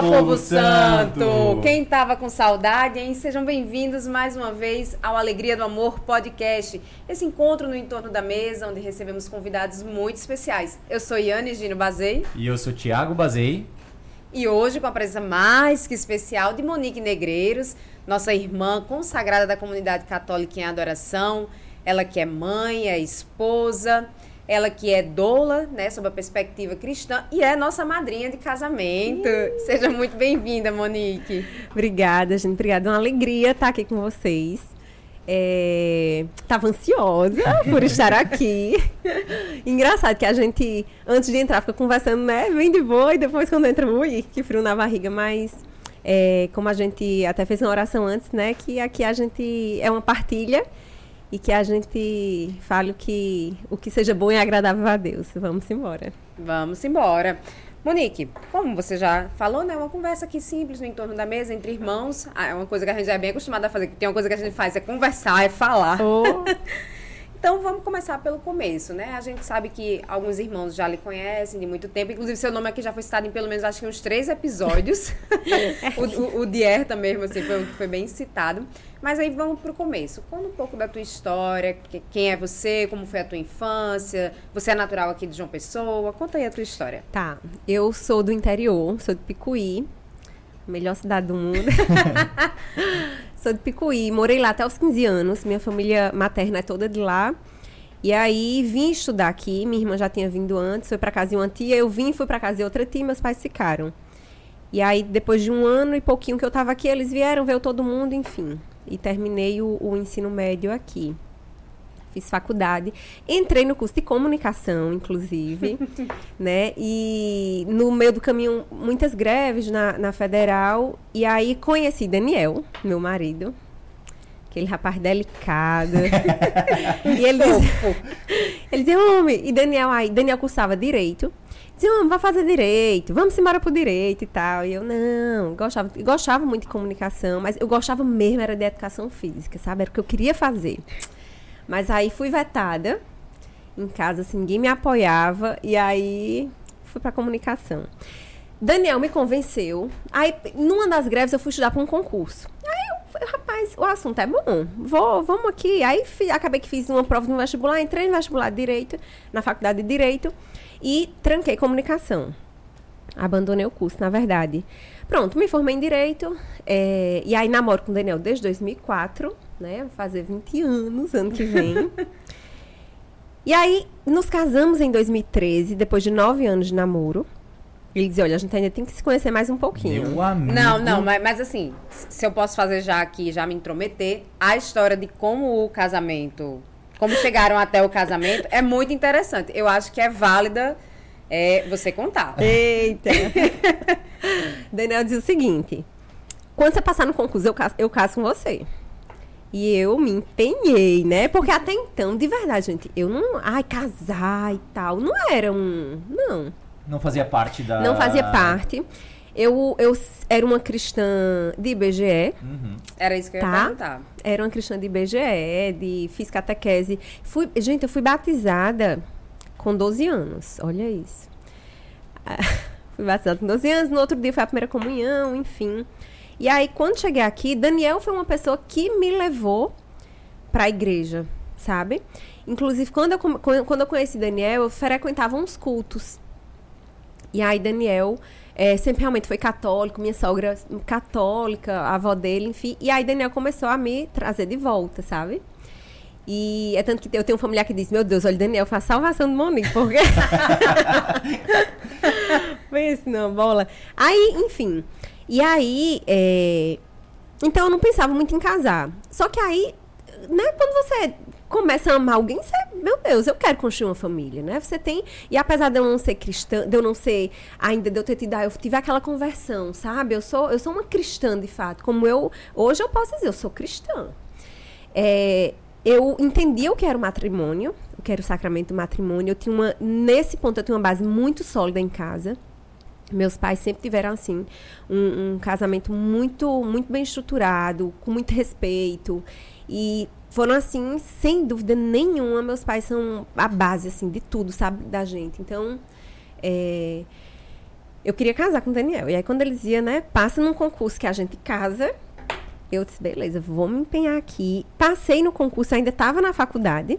Fala, povo, povo santo. santo! Quem tava com saudade, hein? Sejam bem-vindos mais uma vez ao Alegria do Amor Podcast. Esse encontro no entorno da mesa, onde recebemos convidados muito especiais. Eu sou Yane Gino Bazei. E eu sou Tiago Bazei. E hoje com a presença mais que especial de Monique Negreiros, nossa irmã consagrada da comunidade católica em adoração. Ela que é mãe, é esposa ela que é doula, né, sob a perspectiva cristã, e é nossa madrinha de casamento. Seja muito bem-vinda, Monique. Obrigada, gente. Obrigada. É uma alegria estar aqui com vocês. Estava é... ansiosa por estar aqui. Engraçado que a gente, antes de entrar, fica conversando, né? Vem de boa, e depois quando entra, ui, que frio na barriga. Mas, é, como a gente até fez uma oração antes, né? Que aqui a gente é uma partilha e que a gente fale o que, o que seja bom e agradável a Deus. Vamos embora. Vamos embora. Monique, como você já falou, né? Uma conversa aqui simples no entorno da mesa, entre irmãos. Ah, é uma coisa que a gente já é bem acostumada a fazer. Tem uma coisa que a gente faz, é conversar, é falar. Oh. Então vamos começar pelo começo, né? A gente sabe que alguns irmãos já lhe conhecem de muito tempo. Inclusive, seu nome aqui já foi citado em pelo menos acho que uns três episódios. o, o, o Dierta mesmo, assim, foi, foi bem citado. Mas aí vamos pro começo. Conta um pouco da tua história, quem é você, como foi a tua infância, você é natural aqui de João Pessoa, conta aí a tua história. Tá, eu sou do interior, sou de Picuí, melhor cidade do mundo. Sou de Picuí, morei lá até os 15 anos. Minha família materna é toda de lá. E aí vim estudar aqui. Minha irmã já tinha vindo antes, foi para casa de uma tia. Eu vim, fui para casa de outra tia, meus pais ficaram. E aí depois de um ano e pouquinho que eu estava aqui, eles vieram, veio todo mundo, enfim. E terminei o, o ensino médio aqui fiz faculdade, entrei no curso de comunicação, inclusive, né? E no meio do caminho, muitas greves na, na federal. E aí conheci Daniel, meu marido. Aquele rapaz delicado. e ele dizia, ele dizia, homem, e Daniel aí, Daniel cursava direito. Dizia, homem, vai fazer direito, vamos embora pro direito e tal. E eu, não, gostava, gostava muito de comunicação, mas eu gostava mesmo, era de educação física, sabe? Era o que eu queria fazer. Mas aí fui vetada em casa, assim, ninguém me apoiava. E aí fui para comunicação. Daniel me convenceu. Aí, numa das greves, eu fui estudar para um concurso. Aí eu, rapaz, o assunto é bom. Vou, vamos aqui. Aí acabei que fiz uma prova no vestibular, entrei no vestibular de Direito, na faculdade de Direito, e tranquei comunicação. Abandonei o curso, na verdade. Pronto, me formei em Direito. É, e aí namoro com o Daniel desde 2004 né? Fazer 20 anos ano que vem. e aí, nos casamos em 2013, depois de nove anos de namoro. Ele dizia, olha, a gente ainda tem que se conhecer mais um pouquinho. Meu amigo. Não, não, mas, mas assim, se eu posso fazer já aqui, já me intrometer, a história de como o casamento, como chegaram até o casamento, é muito interessante. Eu acho que é válida é, você contar. Eita! Daniel diz o seguinte, quando você passar no concurso, eu caso, eu caso com você. E eu me empenhei, né? Porque até então, de verdade, gente, eu não. Ai, casar e tal. Não era um. Não. Não fazia parte da. Não fazia parte. Eu, eu era uma cristã de IBGE. Uhum. Era isso que eu ia tá? perguntar. Era uma cristã de IBGE, de fiz catequese. Fui, gente, eu fui batizada com 12 anos. Olha isso. fui batizada com 12 anos. No outro dia foi a primeira comunhão, enfim. E aí, quando cheguei aqui, Daniel foi uma pessoa que me levou para a igreja, sabe? Inclusive, quando eu, quando eu conheci Daniel, eu frequentava uns cultos. E aí, Daniel é, sempre realmente foi católico, minha sogra católica, a avó dele, enfim. E aí, Daniel começou a me trazer de volta, sabe? E é tanto que eu tenho um familiar que disse: Meu Deus, olha, Daniel, faz salvação do Monique, porque. Pense não, bola. Aí, enfim. E aí, é... então eu não pensava muito em casar. Só que aí, né, quando você começa a amar alguém, você, meu Deus, eu quero construir uma família, né? Você tem, e apesar de eu não ser cristã, de eu não ser ainda de eu ter tido, eu tive aquela conversão, sabe? Eu sou, eu sou uma cristã de fato, como eu hoje eu posso dizer, eu sou cristã. É, eu entendia o que era o matrimônio, o que era o sacramento do matrimônio. Eu tinha uma, nesse ponto eu tinha uma base muito sólida em casa. Meus pais sempre tiveram assim um, um, casamento muito muito bem estruturado, com muito respeito e foram assim sem dúvida nenhuma. Meus pais são a base assim de tudo, sabe, da gente. Então, é, eu queria casar com o Daniel. E aí, quando ele dizia, né, passa num concurso que a gente casa, eu disse, beleza, vou me empenhar aqui. Passei no concurso, ainda estava na faculdade.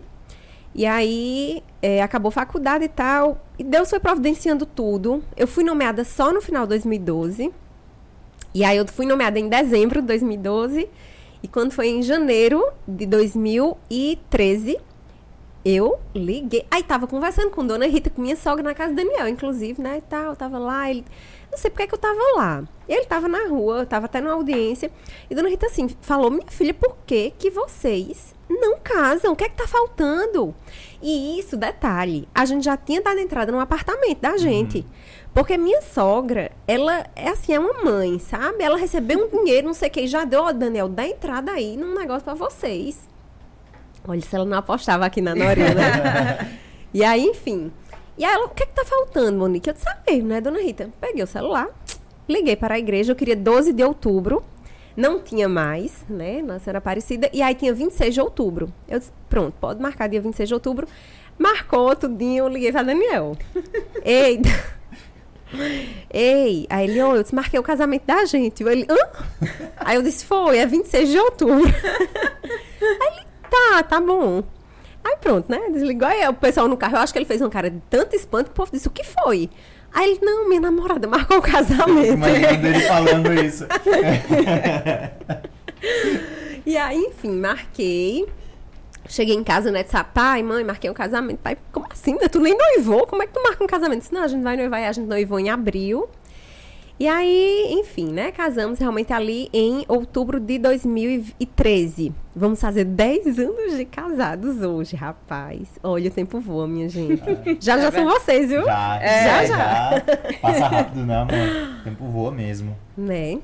E aí, é, acabou faculdade e tal. E Deus foi providenciando tudo. Eu fui nomeada só no final de 2012. E aí, eu fui nomeada em dezembro de 2012. E quando foi em janeiro de 2013, eu liguei. Aí tava conversando com Dona Rita, com minha sogra na casa do Daniel, inclusive, né? E tal, tava lá, ele. Não sei porque que eu tava lá. Ele tava na rua, tava até na audiência. E Dona Rita, assim, falou: Minha filha, por que que vocês não casam? O que é que tá faltando? E isso, detalhe, a gente já tinha dado entrada no apartamento da gente. Uhum. Porque minha sogra, ela é assim, é uma mãe, sabe? Ela recebeu um dinheiro, não sei o que, e já deu, ó, oh, Daniel, dá entrada aí num negócio para vocês. Olha, se ela não apostava aqui na Norinha, né? e aí, enfim. E aí ela, o que é que tá faltando, Monique? Eu disse, ah, mesmo, né, dona Rita? Peguei o celular, liguei para a igreja, eu queria 12 de outubro. Não tinha mais, né? Nossa Senhora Aparecida. E aí tinha 26 de outubro. Eu disse, pronto, pode marcar dia 26 de outubro. Marcou tudinho, eu liguei para Daniel. Eita! Ei, aí ele, oh, eu desmarquei o casamento da gente. Ele, hã? Aí eu disse, foi, é 26 de outubro. aí ele, tá, tá bom. Aí pronto, né? Desligou. Aí o pessoal no carro, eu acho que ele fez uma cara de tanto espanto que o povo disse, o que foi? Aí ele, não, minha namorada marcou o casamento. Imaginando ele falando isso. e aí, enfim, marquei. Cheguei em casa, né? Disse, pai, mãe, marquei um casamento. Pai, como assim? Tu nem noivou? Como é que tu marca um casamento? Disse, não, a gente vai noivar. E a gente noivou em abril. E aí, enfim, né? Casamos realmente ali em outubro de 2013. Vamos fazer 10 anos de casados hoje, rapaz. Olha, o tempo voa, minha gente. Já já são vocês, viu? Já, é, já, já. já. Passa rápido, não, mano. O tempo voa mesmo. Né?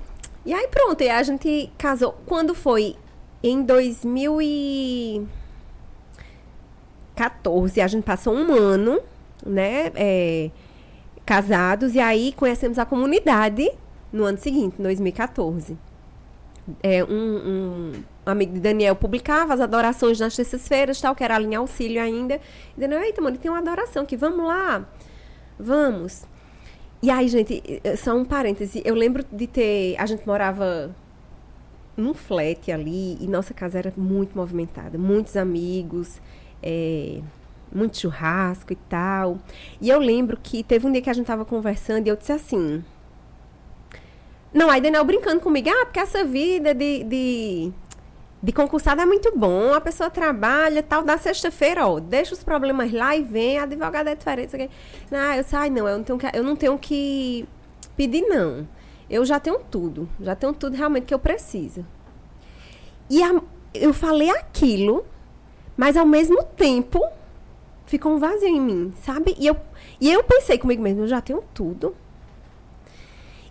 E aí, pronto. E a gente casou. Quando foi? Em 2014. A gente passou um ano, né? É casados, e aí conhecemos a comunidade no ano seguinte, em 2014. É, um, um, amigo de Daniel publicava as adorações nas terças-feiras, tal, que era a linha auxílio ainda. E Daniel, eita, mano, tem uma adoração aqui, vamos lá, vamos. E aí, gente, só um parêntese, eu lembro de ter, a gente morava num flat ali, e nossa casa era muito movimentada, muitos amigos, é, muito churrasco e tal. E eu lembro que teve um dia que a gente tava conversando e eu disse assim. Não, aí Daniel brincando comigo, ah, porque essa vida de, de, de concursado é muito bom, a pessoa trabalha tal, da sexta-feira, ó, deixa os problemas lá e vem, a advogada é diferente. Não, eu disse, ai, não, eu não tenho que, eu não tenho que pedir, não. Eu já tenho tudo, já tenho tudo realmente que eu preciso. E a, eu falei aquilo, mas ao mesmo tempo ficou um vazio em mim, sabe? E eu, e eu pensei comigo mesmo, eu já tenho tudo.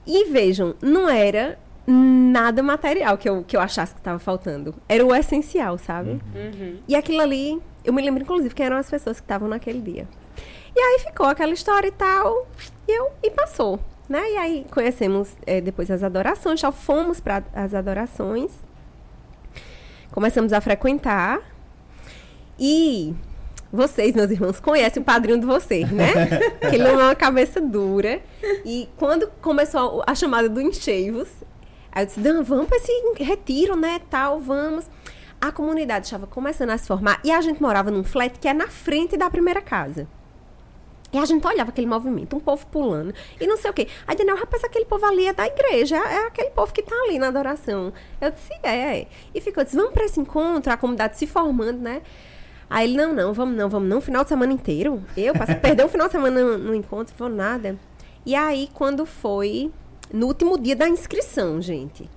E vejam, não era nada material que eu, que eu achasse que estava faltando. Era o essencial, sabe? Uhum. uhum. E aquilo ali, eu me lembro, inclusive, que eram as pessoas que estavam naquele dia. E aí ficou aquela história e tal, e, eu, e passou. Né? E aí conhecemos é, depois as adorações, já fomos para as adorações. Começamos a frequentar. E vocês, meus irmãos, conhecem o padrinho de vocês, né? que ele não é uma cabeça dura. E quando começou a chamada do Encheivos, aí eu disse, Dan, vamos para esse retiro, né, tal, vamos. A comunidade estava começando a se formar e a gente morava num flat que é na frente da primeira casa. E a gente olhava aquele movimento, um povo pulando e não sei o quê. Aí Daniel, rapaz, aquele povo ali é da igreja, é aquele povo que está ali na adoração. Eu disse, é, é. E ficou, disse, vamos para esse encontro, a comunidade se formando, né? Aí ele, não, não, vamos não, vamos não, final de semana inteiro. Eu passei, perdeu o final de semana no, no encontro, foi nada. E aí, quando foi no último dia da inscrição, gente,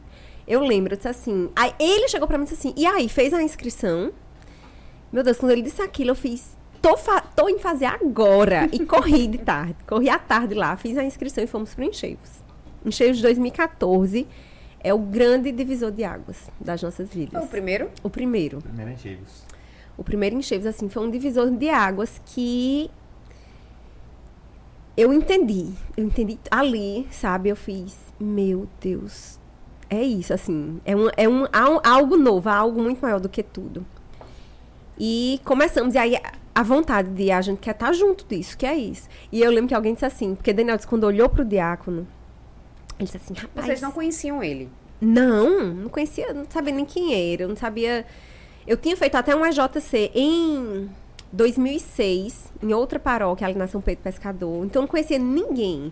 eu lembro, eu disse assim, aí ele chegou pra mim e disse assim, e aí, fez a inscrição? Meu Deus, quando ele disse aquilo, eu fiz, tô, tô em fazer agora. E corri de tarde, corri à tarde lá, fiz a inscrição e fomos pro Encheios. Encheios de 2014 é o grande divisor de águas das nossas vidas. O primeiro? O primeiro. O primeiro Encheios o primeiro enxergo, assim, foi um divisor de águas que eu entendi. Eu entendi ali, sabe? Eu fiz, meu Deus, é isso, assim. É, um, é um, algo novo, algo muito maior do que tudo. E começamos, e aí a vontade de a gente quer estar junto disso, que é isso. E eu lembro que alguém disse assim, porque Daniel disse, quando olhou pro diácono, ele disse assim, rapaz... Vocês não conheciam ele? Não, não conhecia, não sabia nem quem era, eu não sabia... Eu tinha feito até um AJC em 2006, em outra paróquia, ali na São Pedro Pescador, então não conhecia ninguém.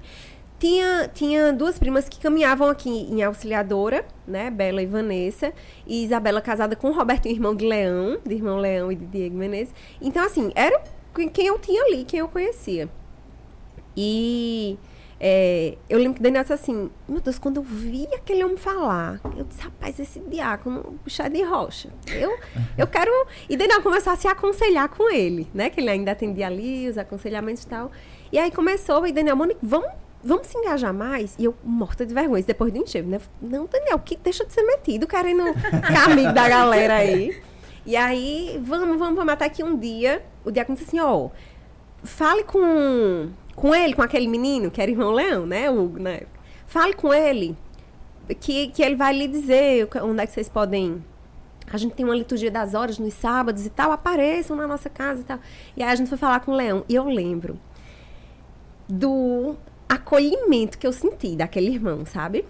Tinha, tinha duas primas que caminhavam aqui em Auxiliadora, né? Bela e Vanessa. E Isabela casada com o Roberto, irmão de Leão, de irmão Leão e de Diego Menezes. Então, assim, era quem eu tinha ali, quem eu conhecia. E é, eu lembro que Daniel disse assim, meu Deus, quando eu vi aquele homem falar, eu disse, rapaz, esse diácono, puxa é de rocha. Eu, eu quero. E Daniel começou a se aconselhar com ele, né? Que ele ainda atendia ali, os aconselhamentos e tal. E aí começou, e Daniel, Monique, vamos vamos se engajar mais? E eu, morta de vergonha, depois do enxergo, né? Não, Daniel, que deixa de ser metido, querendo ficar amigo da galera aí. E aí, vamos, vamos, vamos, até que um dia, o diácono disse assim, ó, oh, fale com, com ele, com aquele menino, que era irmão Leão, né, Hugo, né? Fale com ele, que, que ele vai lhe dizer onde é que vocês podem... A gente tem uma liturgia das horas nos sábados e tal, apareçam na nossa casa e tal. E aí a gente foi falar com o Leão. E eu lembro do acolhimento que eu senti daquele irmão, sabe?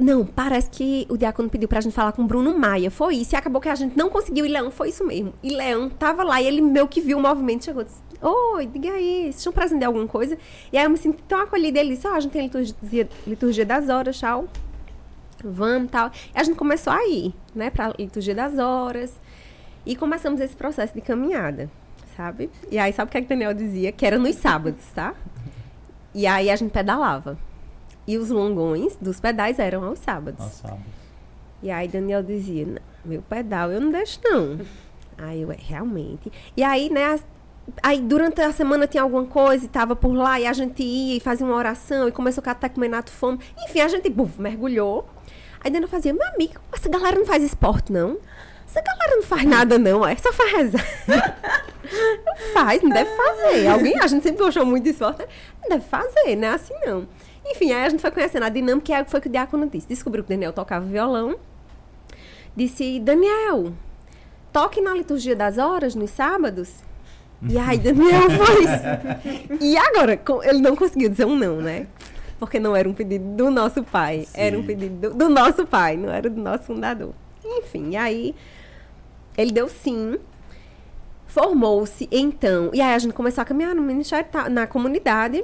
Não, parece que o diácono pediu pra gente falar com o Bruno Maia. Foi isso. E acabou que a gente não conseguiu. E Leão foi isso mesmo. E Leão tava lá e ele meio que viu o movimento chegou e disse: Oi, diga aí, vocês estão presentes de alguma coisa? E aí eu me senti tão acolhida. Ele disse: Ó, oh, a gente tem liturgia, liturgia das horas, tchau. Vamos tal. E a gente começou a ir, né, pra liturgia das horas. E começamos esse processo de caminhada, sabe? E aí, sabe o que, é que Daniel dizia? Que era nos sábados, tá? E aí a gente pedalava. E os longões dos pedais eram aos sábados. Aos sábados. E aí Daniel dizia, meu pedal eu não deixo não. aí eu, é, realmente. E aí, né, aí durante a semana tinha alguma coisa e tava por lá e a gente ia e fazia uma oração e começou a catecumenato fome. Enfim, a gente buf, mergulhou. Aí Daniel fazia, meu amigo, essa galera não faz esporte não. Essa galera não faz nada, não, é só faz rezar. faz, não deve fazer. Alguém, a gente sempre gostou muito de esporte, né? não deve fazer, não é assim não. Enfim, aí a gente foi conhecendo a dinâmica e foi o que o Diácono disse. Descobriu que o Daniel tocava violão. Disse, Daniel, toque na liturgia das horas nos sábados. E aí Daniel foi. e agora, ele não conseguiu dizer um não, né? Porque não era um pedido do nosso pai, Sim. era um pedido do, do nosso pai, não era do nosso fundador. Enfim, e aí ele deu sim. Formou-se então. E aí a gente começou a caminhar no ministério, na comunidade.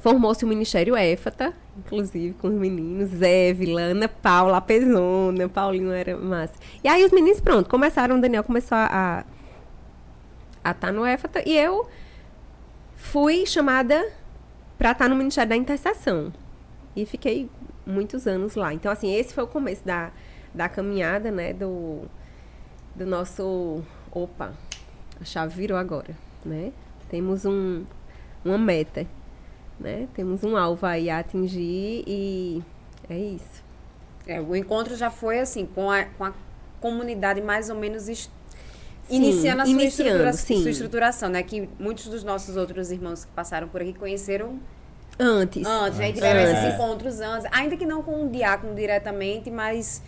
Formou-se o Ministério éfata, inclusive com os meninos, Zé, Vilana, Paula, Pezona, Paulinho era massa. E aí os meninos, pronto, começaram, o Daniel começou a a estar tá no éfata e eu fui chamada para estar tá no Ministério da Intercessão. E fiquei muitos anos lá. Então, assim, esse foi o começo da, da caminhada, né, do, do nosso... Opa, a chave virou agora, né? Temos um, uma meta, né? Temos um alvo aí a atingir e é isso. É, o encontro já foi assim, com a, com a comunidade mais ou menos sim, iniciando a sua, estrutura, sua, estruturação, né? Que muitos dos nossos outros irmãos que passaram por aqui conheceram antes. Antes, aí tiveram é. esses encontros antes, ainda que não com um diácono diretamente, mas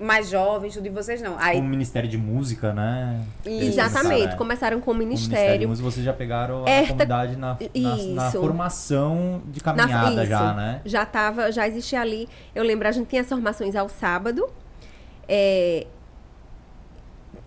mais jovens, tudo de vocês não. Aí... Com o Ministério de Música, né? Exatamente, começaram com o Ministério. O Ministério de Música, vocês já pegaram a Erta... comunidade na, na, na, formação de caminhada na, já, né? Já tava, já existia ali. Eu lembro, a gente tinha as formações ao sábado. É...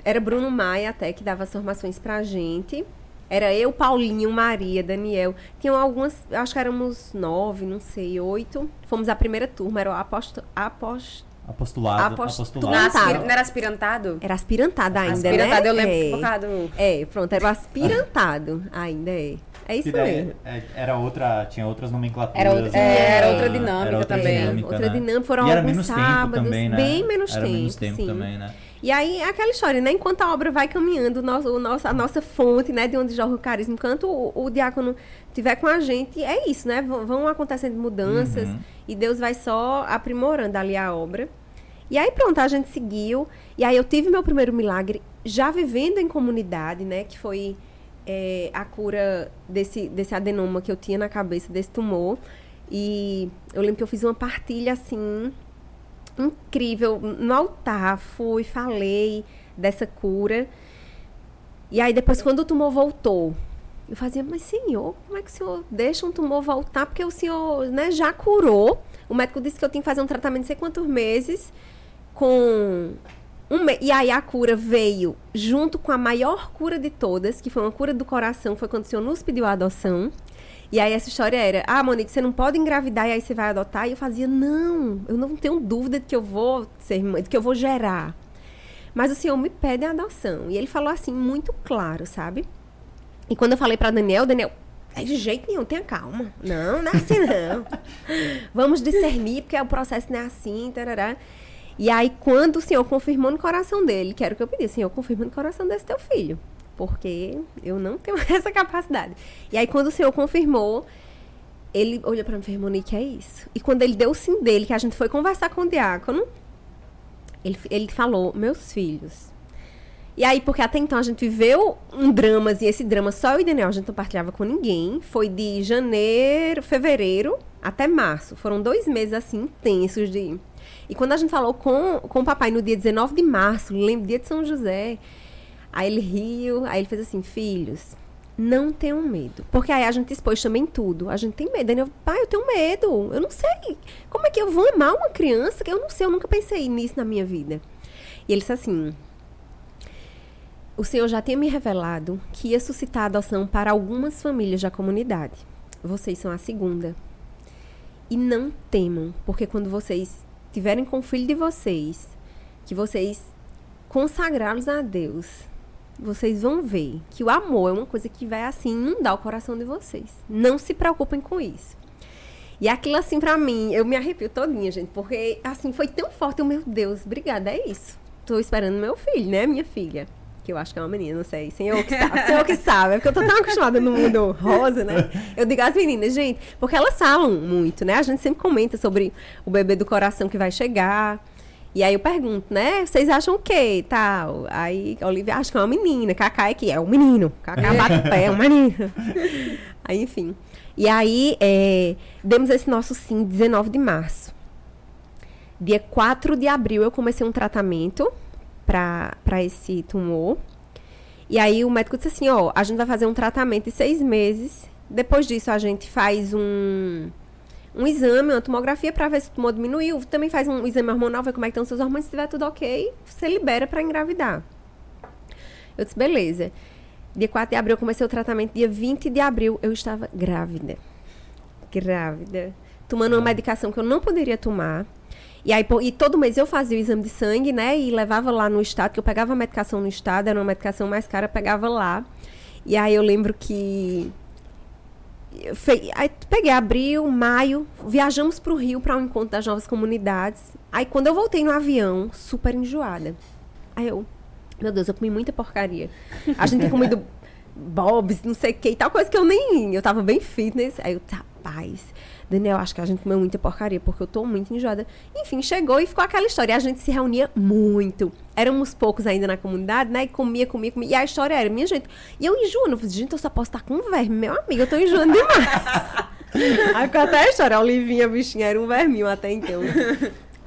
Era Bruno Maia até que dava as formações pra gente. Era eu, Paulinho, Maria, Daniel. Tinham algumas, acho que éramos nove, não sei, oito. Fomos a primeira turma, era o aposto, aposto Apostolado. Apostolado. Não, era aspirantado? Era aspirantado ainda, aspirantado, né? eu lembro é, focado. É, pronto, era o aspirantado ainda, é. É isso mesmo. É, era outra, tinha outras nomenclaturas. Era, outra, é, era outra dinâmica era outra também. Dinâmica, outra né? dinâmica, foram e alguns sábados, também, né? bem menos era tempo. menos tempo sim. também, né? E aí, aquela história, né? Enquanto a obra vai caminhando, nosso, o nosso, a nossa fonte, né? De onde jorra o carisma, enquanto o, o diácono estiver com a gente, é isso, né? V vão acontecendo mudanças uhum. e Deus vai só aprimorando ali a obra. E aí pronto, a gente seguiu. E aí eu tive meu primeiro milagre já vivendo em comunidade, né? Que foi é, a cura desse, desse adenoma que eu tinha na cabeça, desse tumor. E eu lembro que eu fiz uma partilha assim incrível no altar, fui, falei dessa cura. E aí depois, quando o tumor voltou, eu fazia, mas senhor, como é que o senhor deixa um tumor voltar? Porque o senhor né, já curou. O médico disse que eu tinha que fazer um tratamento de sei quantos meses com um me... E aí a cura veio junto com a maior cura de todas, que foi uma cura do coração, foi quando o senhor nos pediu a adoção. E aí essa história era, ah, Monique, você não pode engravidar e aí você vai adotar. E eu fazia, não, eu não tenho dúvida de que eu vou ser mãe, de que eu vou gerar. Mas o senhor me pede a adoção. E ele falou assim, muito claro, sabe? E quando eu falei para Daniel, Daniel, é de jeito nenhum, tenha calma. Não, não é assim não. Vamos discernir, porque o processo não é assim, tarará. E aí, quando o Senhor confirmou no coração dele, que era o que eu pedi, Senhor, confirma no coração desse teu filho. Porque eu não tenho essa capacidade. E aí, quando o Senhor confirmou, ele olhou para mim e falou, Monique, é isso. E quando ele deu o sim dele, que a gente foi conversar com o diácono, ele, ele falou, meus filhos, e aí, porque até então a gente viveu um drama, e esse drama só eu e Daniel, a gente não partilhava com ninguém. Foi de janeiro, fevereiro até março. Foram dois meses assim intensos de. E quando a gente falou com, com o papai no dia 19 de março, lembro dia de São José, aí ele riu, aí ele fez assim: filhos, não tenham medo. Porque aí a gente expôs também tudo. A gente tem medo. Daniel, pai, eu tenho medo. Eu não sei. Como é que eu vou amar uma criança que eu não sei, eu nunca pensei nisso na minha vida. E ele disse assim: o Senhor já tinha me revelado que ia suscitar adoção para algumas famílias da comunidade. Vocês são a segunda. E não temam, porque quando vocês tiverem com o filho de vocês, que vocês consagrá-los a Deus, vocês vão ver que o amor é uma coisa que vai assim inundar o coração de vocês. Não se preocupem com isso. E aquilo assim para mim, eu me arrepio todinha, gente, porque assim foi tão forte, eu, meu Deus, obrigada, é isso. Tô esperando meu filho, né, minha filha que eu acho que é uma menina, não sei. Senhor que sabe, senhor que sabe. É porque eu tô tão acostumada no mundo rosa, né? Eu digo às meninas, gente, porque elas falam muito, né? A gente sempre comenta sobre o bebê do coração que vai chegar. E aí eu pergunto, né? Vocês acham o quê? Tal. Aí a Olivia acha que é uma menina. Cacá é que é um menino. Cacá bate o pé, é um menino. Aí, enfim. E aí, é, demos esse nosso sim 19 de março. Dia 4 de abril eu comecei um tratamento para esse tumor. E aí o médico disse assim, ó, a gente vai fazer um tratamento de seis meses. Depois disso a gente faz um, um exame, uma tomografia para ver se o tumor diminuiu. Também faz um exame hormonal, ver como é que estão seus hormônios. Se estiver tudo ok, você libera para engravidar. Eu disse, beleza. Dia 4 de abril eu comecei o tratamento. Dia 20 de abril eu estava grávida. Grávida. Tomando uma medicação que eu não poderia tomar. E aí, e todo mês eu fazia o exame de sangue, né? E levava lá no estado, que eu pegava a medicação no estado, era uma medicação mais cara, pegava lá. E aí eu lembro que. Eu aí peguei abril, maio, viajamos para o Rio para um encontro das novas comunidades. Aí quando eu voltei no avião, super enjoada. Aí eu, meu Deus, eu comi muita porcaria. A gente tinha comido bobs, não sei o que e tal, coisa que eu nem. Eu tava bem fitness. Aí eu, rapaz. Daniel, acho que a gente comeu muita porcaria, porque eu tô muito enjoada. Enfim, chegou e ficou aquela história. E a gente se reunia muito. Éramos poucos ainda na comunidade, né? E comia, comia, comia. E a história era, minha gente. E eu enjoando. Eu falei, gente, eu só posso estar com um verme. Meu amigo, eu tô enjoando demais. Aí ficou até a história. A Olivinha, bichinha, era um verminho até então.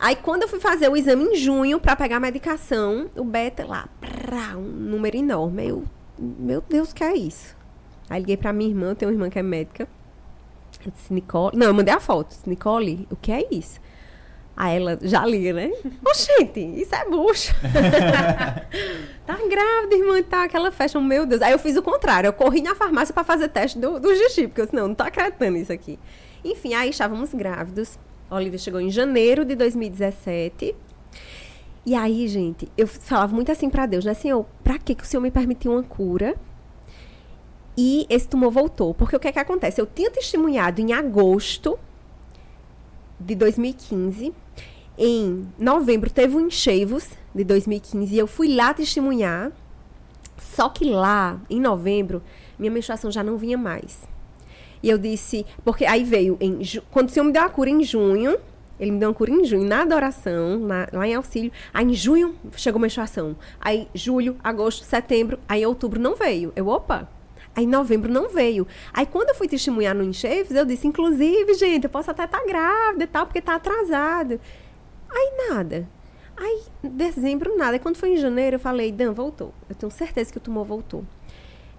Aí quando eu fui fazer o exame em junho para pegar a medicação, o beta lá, prá, um número enorme. Eu, meu Deus, que é isso? Aí liguei pra minha irmã, eu tenho uma irmã que é médica. Disse, Nicole. Não, eu mandei a foto. Disse, Nicole, o que é isso? Aí ela já liga, né? Oxente, isso é bucho. tá grávida, irmã, tá aquela festa, meu Deus. Aí eu fiz o contrário, eu corri na farmácia para fazer teste do, do xixi, porque eu disse, não, não tô acreditando isso aqui. Enfim, aí estávamos grávidos. A Olivia chegou em janeiro de 2017. E aí, gente, eu falava muito assim para Deus, né? Senhor, pra que, que o Senhor me permitiu uma cura e esse tumor voltou. Porque o que é que acontece? Eu tinha testemunhado em agosto de 2015. Em novembro teve um encheivos de 2015 e eu fui lá testemunhar. Só que lá, em novembro, minha menstruação já não vinha mais. E eu disse, porque aí veio, em, quando o Senhor me deu a cura em junho, ele me deu uma cura em junho, na adoração, na, lá em auxílio. Aí em junho chegou a menstruação. Aí julho, agosto, setembro, aí outubro não veio. Eu, opa, Aí em novembro não veio. Aí quando eu fui testemunhar no Enchefes, eu disse, inclusive, gente, eu posso até estar tá grávida e tal, porque está atrasado. Aí nada. Aí, dezembro, nada. E quando foi em janeiro, eu falei, Dan, voltou. Eu tenho certeza que o tumor voltou.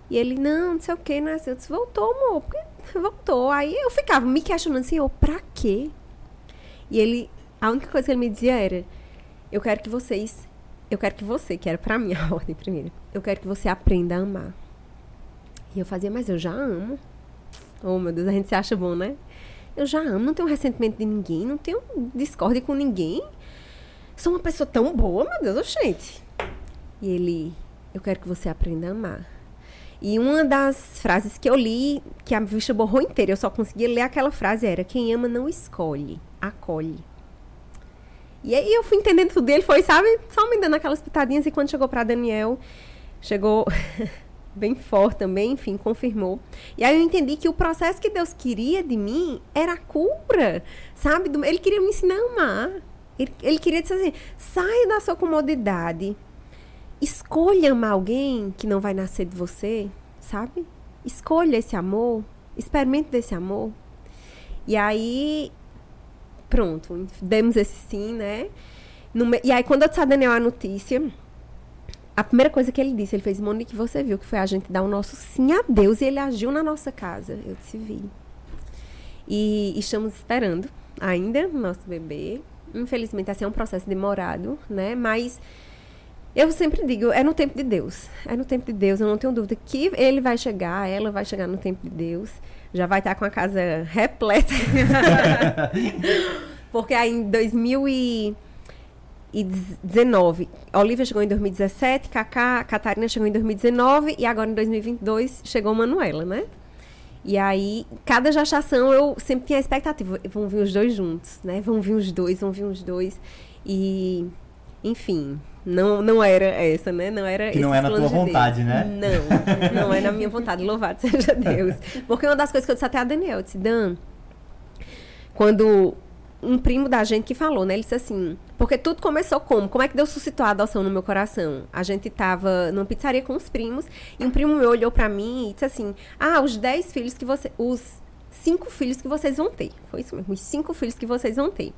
E ele, não, não sei o que, né? Eu disse, voltou, amor. Porque voltou. Aí eu ficava me questionando, senhor, pra quê? E ele, a única coisa que ele me dizia era, eu quero que vocês, eu quero que você, que era pra mim a ordem primeira, eu quero que você aprenda a amar. E eu fazia, mas eu já amo. Oh, meu Deus, a gente se acha bom, né? Eu já amo, não tenho ressentimento de ninguém, não tenho discórdia com ninguém. Sou uma pessoa tão boa, meu Deus, gente. E ele, eu quero que você aprenda a amar. E uma das frases que eu li, que a vista borrou inteira, eu só conseguia ler aquela frase, era: Quem ama não escolhe, acolhe. E aí eu fui entendendo tudo dele, foi, sabe, só me dando aquelas pitadinhas. E quando chegou para Daniel, chegou bem forte também, enfim, confirmou. E aí eu entendi que o processo que Deus queria de mim era a cura, sabe? Ele queria me ensinar a amar. Ele, ele queria dizer assim: saia da sua comodidade. Escolha amar alguém que não vai nascer de você, sabe? Escolha esse amor. Experimente desse amor. E aí, pronto, demos esse sim, né? No, e aí, quando eu disse a Daniel a notícia, a primeira coisa que ele disse, ele fez, Monique, você viu que foi a gente dar o nosso sim a Deus e ele agiu na nossa casa. Eu disse, vi. E, estamos esperando ainda o nosso bebê. Infelizmente, assim, é um processo demorado, né? Mas eu sempre digo, é no tempo de Deus. É no tempo de Deus, eu não tenho dúvida que ele vai chegar, ela vai chegar no tempo de Deus. Já vai estar com a casa repleta. Porque aí em 2000 e 2019. Olivia chegou em 2017, Cacá, Catarina chegou em 2019 e agora em 2022 chegou Manuela, né? E aí, cada gestação eu sempre tinha a expectativa, vão vir os dois juntos, né? Vão vir os dois, vão vir os dois. E, enfim, não, não era essa, né? Não era Que não é na tua de vontade, Deus. né? Não, não é na minha vontade, louvado seja Deus. Porque uma das coisas que eu disse até a Daniel, eu disse, Dan, quando um primo da gente que falou, né? Ele disse assim, porque tudo começou como? Como é que Deus suscitou a adoção no meu coração? A gente tava numa pizzaria com os primos e um primo meu olhou para mim e disse assim: "Ah, os 10 filhos que você os cinco filhos que vocês vão ter". Foi isso mesmo, os cinco filhos que vocês vão ter.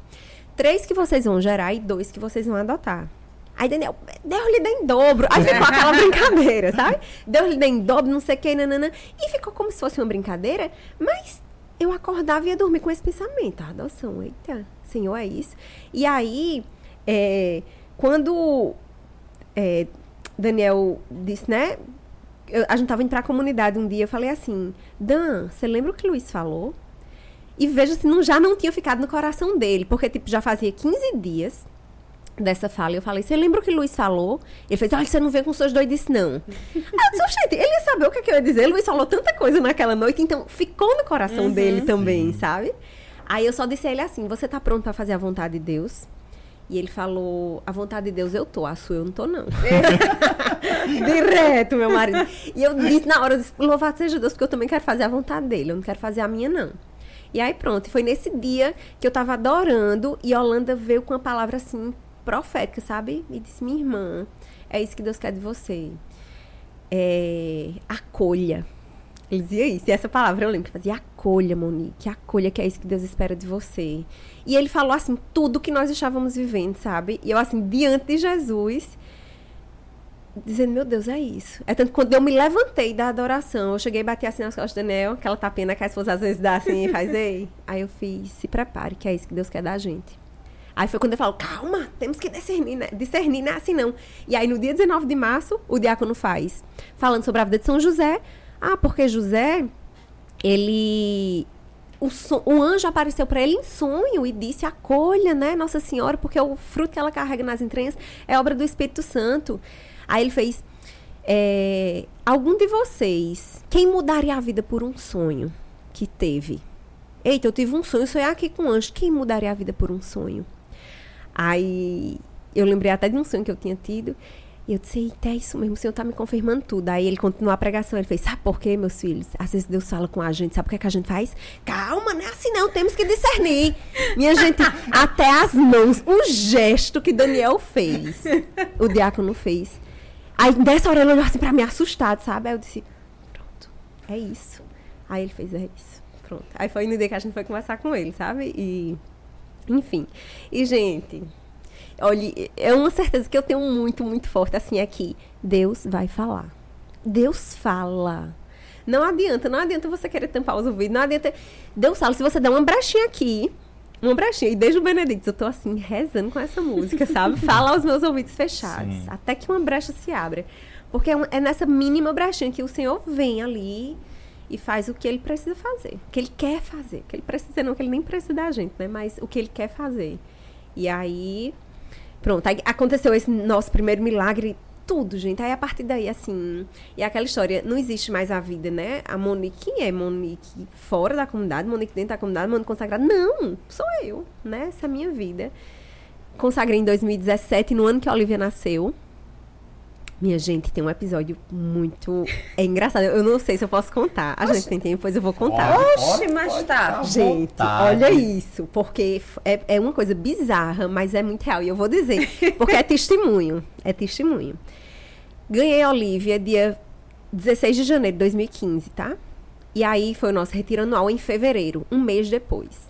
Três que vocês vão gerar e dois que vocês vão adotar. Aí Daniel, Deus lhe dá em dobro. Aí ficou aquela brincadeira, sabe? Deus lhe dá em dobro, não sei o que, nanana. E ficou como se fosse uma brincadeira, mas eu acordava e ia dormir com esse pensamento. A adoção, eita, Senhor, é isso. E aí, é, quando é, Daniel disse, né? Eu, a gente tava indo pra comunidade um dia, eu falei assim, Dan, você lembra o que o Luiz falou? E veja se não, já não tinha ficado no coração dele, porque tipo, já fazia 15 dias dessa fala. Eu falei, você lembra o que o Luiz falou? Ele fez, olha, você não vem com seus doidices, não. eu disse, gente, ele ia saber o que, é que eu ia dizer. O Luiz falou tanta coisa naquela noite, então ficou no coração uhum. dele também, Sim. sabe? Aí eu só disse a ele assim, você tá pronto para fazer a vontade de Deus? E ele falou, a vontade de Deus eu tô, a sua eu não tô, não. Direto, meu marido. E eu disse na hora, eu disse, louvado seja Deus, porque eu também quero fazer a vontade dele, eu não quero fazer a minha, não. E aí pronto, foi nesse dia que eu tava adorando e Holanda veio com uma palavra assim, profética, sabe? E disse: Minha irmã, é isso que Deus quer de você. É, acolha. Ele dizia isso. E essa palavra eu lembro. Fazia acolha, Monique. Acolha, que é isso que Deus espera de você. E ele falou, assim, tudo que nós estávamos vivendo, sabe? E eu, assim, diante de Jesus, dizendo, meu Deus, é isso. É tanto que quando eu me levantei da adoração, eu cheguei e bati assim nas costas do Daniel, aquela tapinha que a esposa às vezes dá assim e faz, ei. Aí eu fiz, se prepare, que é isso que Deus quer da gente. Aí foi quando eu falo, calma, temos que discernir, né? discernir, não é assim não. E aí no dia 19 de março, o diácono faz, falando sobre a vida de São José. Ah, porque José, ele o, so, o, anjo apareceu para ele em sonho e disse: acolha, né, Nossa Senhora, porque o fruto que ela carrega nas entranhas é obra do Espírito Santo. Aí ele fez: é, algum de vocês, quem mudaria a vida por um sonho que teve? Eita, eu tive um sonho, sonhar aqui com um anjo. Quem mudaria a vida por um sonho? Aí eu lembrei até de um sonho que eu tinha tido. E eu disse, eita, é isso mesmo, o Senhor está me confirmando tudo. Aí ele continuou a pregação, ele fez, sabe por quê, meus filhos? Às vezes Deus fala com a gente, sabe o que, é que a gente faz? Calma, não é assim não, temos que discernir. Minha gente, até as mãos, o gesto que Daniel fez, o diácono fez. Aí nessa hora ele olhou assim pra mim, assustado, sabe? Aí eu disse, pronto, é isso. Aí ele fez, é isso, pronto. Aí foi no dia que a gente foi conversar com ele, sabe? E enfim. E, gente, olha, é uma certeza que eu tenho muito, muito forte, assim, aqui. Deus vai falar. Deus fala. Não adianta, não adianta você querer tampar os ouvidos, não adianta. Deus fala, se você der uma brechinha aqui, uma brechinha, e desde o Benedito eu tô assim, rezando com essa música, sabe? Fala aos meus ouvidos fechados, Sim. até que uma brecha se abra. Porque é, é nessa mínima brechinha que o Senhor vem ali e faz o que ele precisa fazer, o que ele quer fazer. Que ele precisa, não, que ele nem precisa da gente, né? Mas o que ele quer fazer. E aí, pronto, aí aconteceu esse nosso primeiro milagre, tudo, gente. Aí a partir daí, assim, e aquela história, não existe mais a vida, né? A Monique, quem é Monique fora da comunidade, Monique dentro da comunidade, Monique consagrada? Não, sou eu, né? Essa é a minha vida. Consagrei em 2017, no ano que a Olivia nasceu. Minha gente, tem um episódio muito. É engraçado. Eu não sei se eu posso contar. A gente tem tempo, depois eu vou contar. Oxe, mas tá. Gente, olha isso. Porque é, é uma coisa bizarra, mas é muito real. E eu vou dizer. Porque é testemunho. É testemunho. Ganhei a Olivia dia 16 de janeiro de 2015, tá? E aí foi o nosso retiro anual em fevereiro, um mês depois.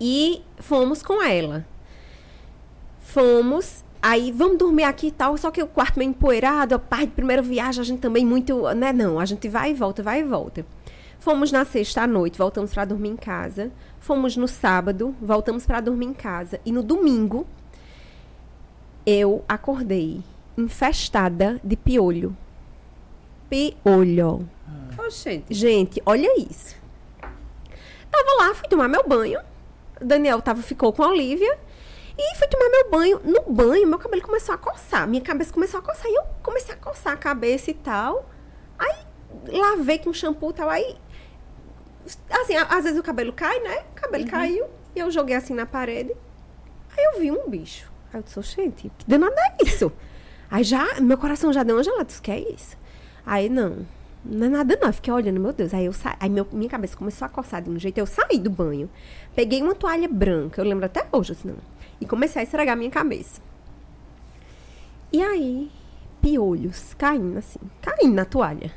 E fomos com ela. Fomos Aí, vamos dormir aqui e tal, só que o quarto meio empoeirado, a parte de primeira viagem, a gente também muito, né, não, a gente vai e volta, vai e volta. Fomos na sexta à noite, voltamos para dormir em casa. Fomos no sábado, voltamos para dormir em casa. E no domingo, eu acordei infestada de piolho. Piolho. Oh, gente. gente, olha isso. Tava lá, fui tomar meu banho. Daniel tava, ficou com a Olivia. E fui tomar meu banho. No banho, meu cabelo começou a coçar. Minha cabeça começou a coçar. E eu comecei a coçar a cabeça e tal. Aí lavei com shampoo e tal. Aí. Assim, às vezes o cabelo cai, né? O cabelo uhum. caiu. E eu joguei assim na parede. Aí eu vi um bicho. Aí eu disse, gente, que danada é isso? Aí já, meu coração já deu uma gelada. Disse, que é isso? Aí não. Não é nada não, eu fiquei olhando, meu Deus. Aí eu sa... aí meu, minha cabeça começou a coçar de um jeito. Eu saí do banho. Peguei uma toalha branca, eu lembro até hoje, assim, não e comecei a estragar minha cabeça. E aí, piolhos caindo assim, caindo na toalha.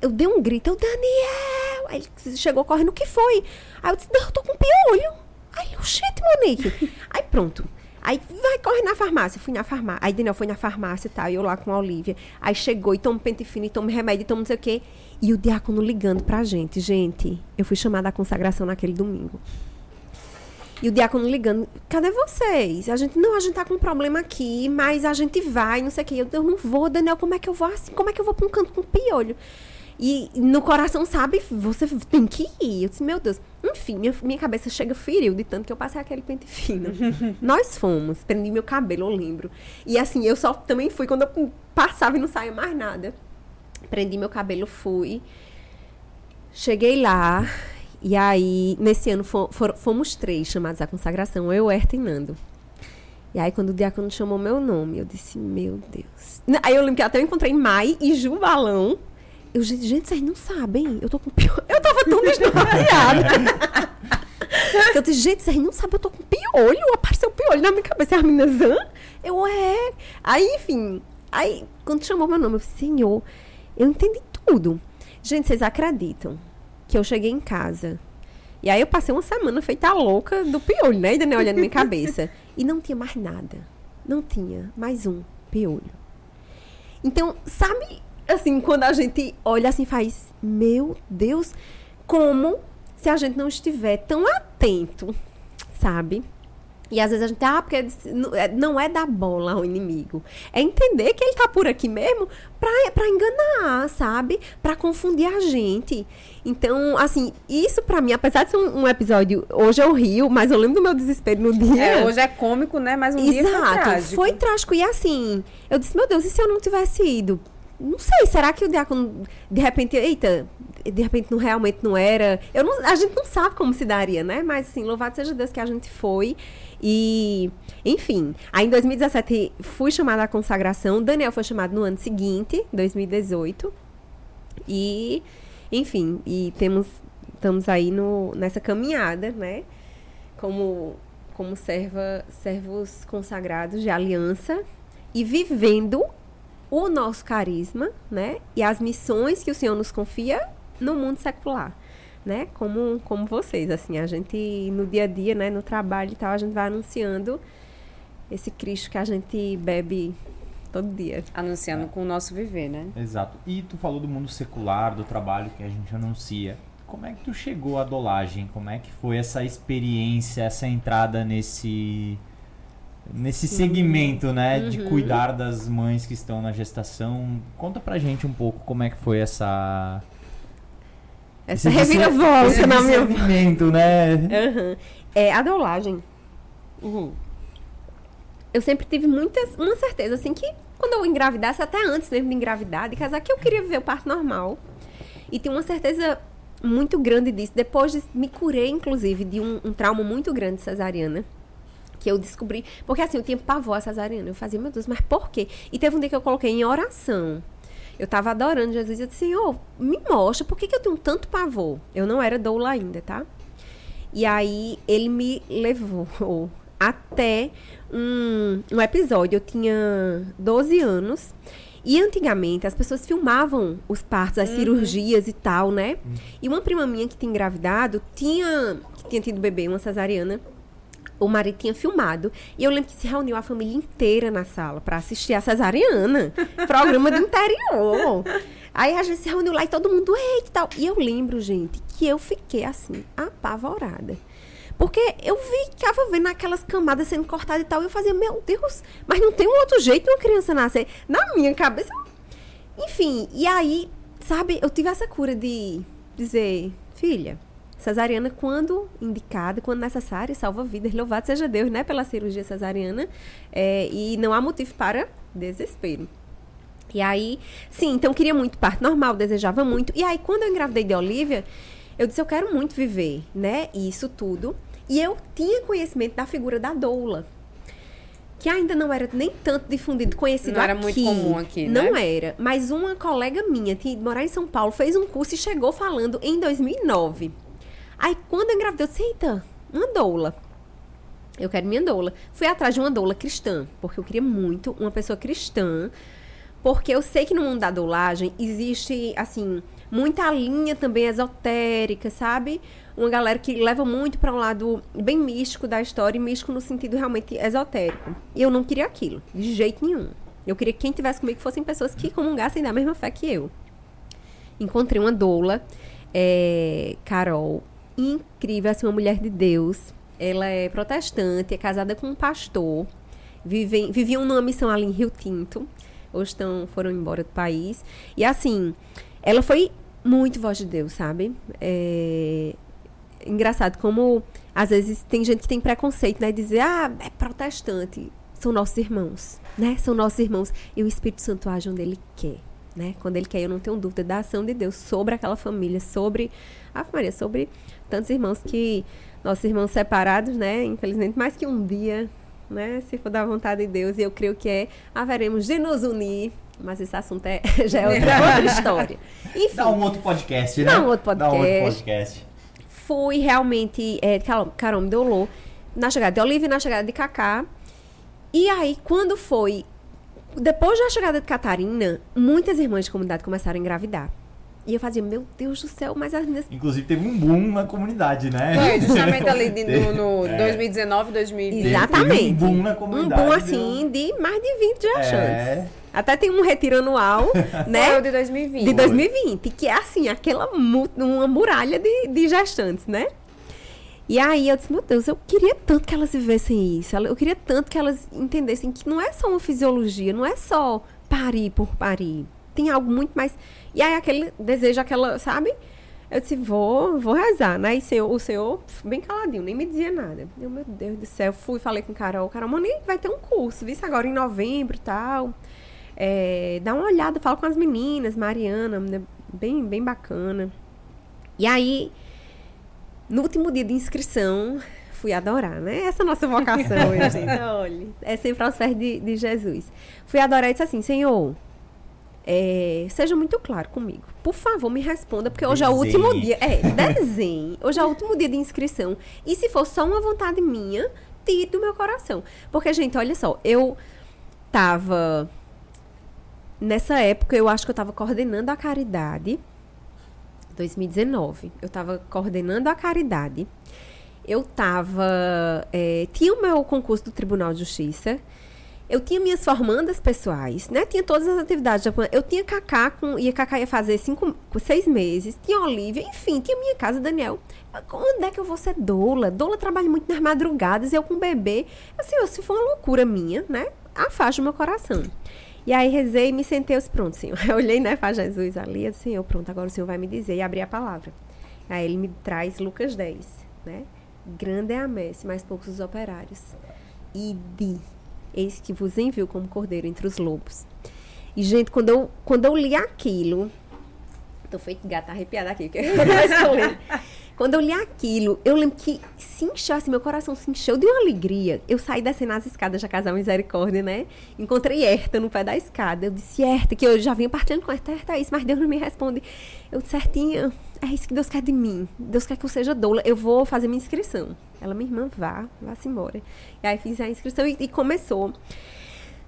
Eu dei um grito, eu, Daniel! Aí ele chegou correndo, o que foi? Aí eu disse, não, eu tô com piolho. Aí eu, shit, Monique. aí pronto. Aí vai, corre na farmácia. Fui na farmácia. Aí Daniel foi na farmácia e tal, e eu lá com a Olivia. Aí chegou e toma pente fino, e toma remédio, e toma não sei o quê. E o diácono ligando pra gente. Gente, eu fui chamada à consagração naquele domingo. E o diácono ligando, cadê vocês? A gente, não, a gente tá com um problema aqui, mas a gente vai, não sei o quê. Eu, eu não vou, Daniel, como é que eu vou assim? Como é que eu vou pra um canto com piolho? E no coração, sabe, você tem que ir. Eu disse, meu Deus. Enfim, minha, minha cabeça chega feriu de tanto que eu passei aquele pente fino. Nós fomos, prendi meu cabelo, eu lembro. E assim, eu só também fui quando eu passava e não saía mais nada. Prendi meu cabelo, fui. Cheguei lá, e aí, nesse ano, fomos três chamados à consagração, eu, Herta e Nando. E aí, quando o diácono chamou meu nome, eu disse, meu Deus. Aí eu lembro que até eu encontrei Mai e Ju Balão. Eu disse, gente, vocês não sabem, eu tô com piolho. Eu tava tão desnorteada. eu disse, gente, vocês não sabem, eu tô com piolho. Apareceu piolho na minha cabeça. E a menina, Zan? Eu, é. Aí, enfim. Aí, quando chamou meu nome, eu disse, senhor, eu entendi tudo. Gente, vocês acreditam que eu cheguei em casa. E aí eu passei uma semana feita louca do piolho, né? Ainda nem olhando minha cabeça. E não tinha mais nada. Não tinha mais um piolho. Então, sabe, assim, quando a gente olha assim faz, meu Deus, como se a gente não estiver tão atento, sabe? E às vezes a gente, ah, porque é, não é dar bola ao inimigo. É entender que ele tá por aqui mesmo pra, pra enganar, sabe? Pra confundir a gente. Então, assim, isso pra mim, apesar de ser um, um episódio, hoje eu rio, mas eu lembro do meu desespero no dia. É, hoje é cômico, né? Mas um Exato, dia foi trágico. Foi trágico. E assim, eu disse, meu Deus, e se eu não tivesse ido? Não sei, será que o diácono, de repente, eita, de repente não realmente não era. Eu não, a gente não sabe como se daria, né? Mas assim, louvado seja Deus que a gente foi. E, enfim, aí em 2017 fui chamada à consagração. Daniel foi chamado no ano seguinte, 2018. E, enfim, e temos estamos aí no, nessa caminhada, né? Como como serva, servos consagrados de aliança e vivendo o nosso carisma, né? E as missões que o Senhor nos confia no mundo secular, né? Como, como vocês, assim, a gente no dia a dia, né, no trabalho e tal, a gente vai anunciando esse Cristo que a gente bebe todo dia. Anunciando é. com o nosso viver, né? Exato. E tu falou do mundo secular, do trabalho que a gente anuncia. Como é que tu chegou à dolagem? Como é que foi essa experiência, essa entrada nesse nesse segmento, né, uhum. de cuidar das mães que estão na gestação? Conta pra gente um pouco como é que foi essa essa reviravolta na minha movimento, né? Uhum. É a dolagem. Uhum. Eu sempre tive muitas, uma certeza assim que quando eu engravidasse, até antes mesmo de engravidar, de casar, que eu queria viver o parto normal. E tinha uma certeza muito grande disso. Depois de, me curei, inclusive, de um, um trauma muito grande cesariana. Que eu descobri. Porque assim, eu tinha pavor a cesariana. Eu fazia, meu Deus, mas por quê? E teve um dia que eu coloquei em oração. Eu tava adorando Jesus. Eu disse, Senhor, me mostra por que, que eu tenho tanto pavor. Eu não era doula ainda, tá? E aí ele me levou até um, um episódio. Eu tinha 12 anos. E antigamente as pessoas filmavam os partos, as uhum. cirurgias e tal, né? Uhum. E uma prima minha que tinha engravidado tinha, que tinha tido bebê, uma cesariana. O marido tinha filmado. E eu lembro que se reuniu a família inteira na sala para assistir a cesariana. programa do interior. Aí a gente se reuniu lá e todo mundo, eita e tal. E eu lembro, gente, que eu fiquei assim, apavorada. Porque eu vi, ficava vendo aquelas camadas sendo cortadas e tal, e eu fazia, meu Deus, mas não tem um outro jeito de uma criança nascer. Na minha cabeça. Enfim, e aí, sabe, eu tive essa cura de dizer, filha, cesariana quando indicada, quando necessária, salva vidas. Louvado seja Deus, né, pela cirurgia cesariana. É, e não há motivo para desespero. E aí, sim, então queria muito parto normal, desejava muito. E aí, quando eu engravidei de Olivia, eu disse, eu quero muito viver, né, isso tudo. E eu tinha conhecimento da figura da doula, que ainda não era nem tanto difundido, conhecido não era aqui. muito comum aqui, né? Não era. Mas uma colega minha, que morar em São Paulo, fez um curso e chegou falando em 2009. Aí, quando eu engravidei, eu disse, eita, uma doula. Eu quero minha doula. Fui atrás de uma doula cristã, porque eu queria muito uma pessoa cristã, porque eu sei que no mundo da doulagem existe, assim, muita linha também esotérica, sabe? uma galera que leva muito para um lado bem místico da história, e místico no sentido realmente esotérico. E eu não queria aquilo, de jeito nenhum. Eu queria que quem tivesse comigo fossem pessoas que comungassem da mesma fé que eu. Encontrei uma doula, é, Carol, incrível, assim, uma mulher de Deus. Ela é protestante, é casada com um pastor. Vivem, viviam numa missão ali em Rio Tinto. Hoje estão, foram embora do país. E assim, ela foi muito voz de Deus, sabe? É, engraçado como às vezes tem gente que tem preconceito, né? Dizer, ah, é protestante. São nossos irmãos, né? São nossos irmãos. E o Espírito Santo age onde ele quer, né? Quando ele quer, eu não tenho dúvida da ação de Deus sobre aquela família, sobre a família, sobre tantos irmãos que nossos irmãos separados, né? Infelizmente, mais que um dia, né? Se for da vontade de Deus, e eu creio que é, haveremos de nos unir. Mas esse assunto é, já é outra, outra história. Enfim. Dá um outro podcast, né? Dá um outro podcast. Dá um outro podcast fui realmente. É, Carol me dolou. Na chegada de Olivia e na chegada de Cacá. E aí, quando foi. Depois da chegada de Catarina, muitas irmãs de comunidade começaram a engravidar. E eu fazia, meu Deus do céu, mas as meninas. Inclusive teve um boom na comunidade, né? Foi, justamente ali de, no, no é. 2019, 2020. Exatamente. Teve um boom na comunidade. Um boom assim de mais de 20 gestantes. É. Até tem um retiro anual, né? Foi o de 2020. De 2020, que é assim, aquela uma muralha de, de gestantes, né? E aí eu disse, meu Deus, eu queria tanto que elas vivessem isso. Eu queria tanto que elas entendessem que não é só uma fisiologia, não é só parir por parir. Tem algo muito mais e aí aquele desejo, aquela, sabe? Eu disse, vou, vou rezar, né? E seu, o senhor, bem caladinho, nem me dizia nada. Eu, meu Deus do céu, fui, falei com o Carol, Carol, mano, vai ter um curso, visto agora em novembro e tal. É, dá uma olhada, fala com as meninas, Mariana, né? bem, bem bacana. E aí, no último dia de inscrição, fui adorar, né? Essa é a nossa vocação, gente. Olha, é sempre aos pés de, de Jesus. Fui adorar e disse assim, Senhor, é, seja muito claro comigo. Por favor, me responda, porque hoje desenhe. é o último dia. É, desenhe. Hoje é o último dia de inscrição. E se for só uma vontade minha, tire do meu coração. Porque, gente, olha só, eu tava. Nessa época, eu acho que eu tava coordenando a caridade. 2019. Eu tava coordenando a caridade. eu tava. É, tinha o meu concurso do Tribunal de Justiça. Eu tinha minhas formandas pessoais, né? Tinha todas as atividades. Eu tinha Cacá, com, ia Cacá ia fazer cinco, seis meses. Tinha Olivia, enfim, tinha minha casa, Daniel. Onde é que eu vou ser doula? Doula trabalha muito nas madrugadas, eu com bebê. Assim, se for uma loucura minha, né? Afasta o meu coração. E aí rezei e me sentei, eu disse, pronto, Senhor. Eu olhei, né, para Jesus ali, disse, Senhor, pronto, agora o Senhor vai me dizer. E abri a palavra. Aí ele me traz Lucas 10, né? Grande é a messe, mais poucos os operários. E de eis que vos envio como cordeiro entre os lobos. E, gente, quando eu, quando eu li aquilo, tô feito gata arrepiada aqui, que eu Quando eu li aquilo, eu lembro que se encheu, assim, meu coração se encheu de uma alegria. Eu saí descendo as escadas da Casa Misericórdia, né? Encontrei Herta no pé da escada. Eu disse, Herta, que eu já vinha partindo com Herta, Herta, é isso, mas Deus não me responde. Eu disse, certinha, é isso que Deus quer de mim. Deus quer que eu seja doula. Eu vou fazer minha inscrição. Ela, minha irmã, vá, vá-se embora. E aí fiz a inscrição e, e começou.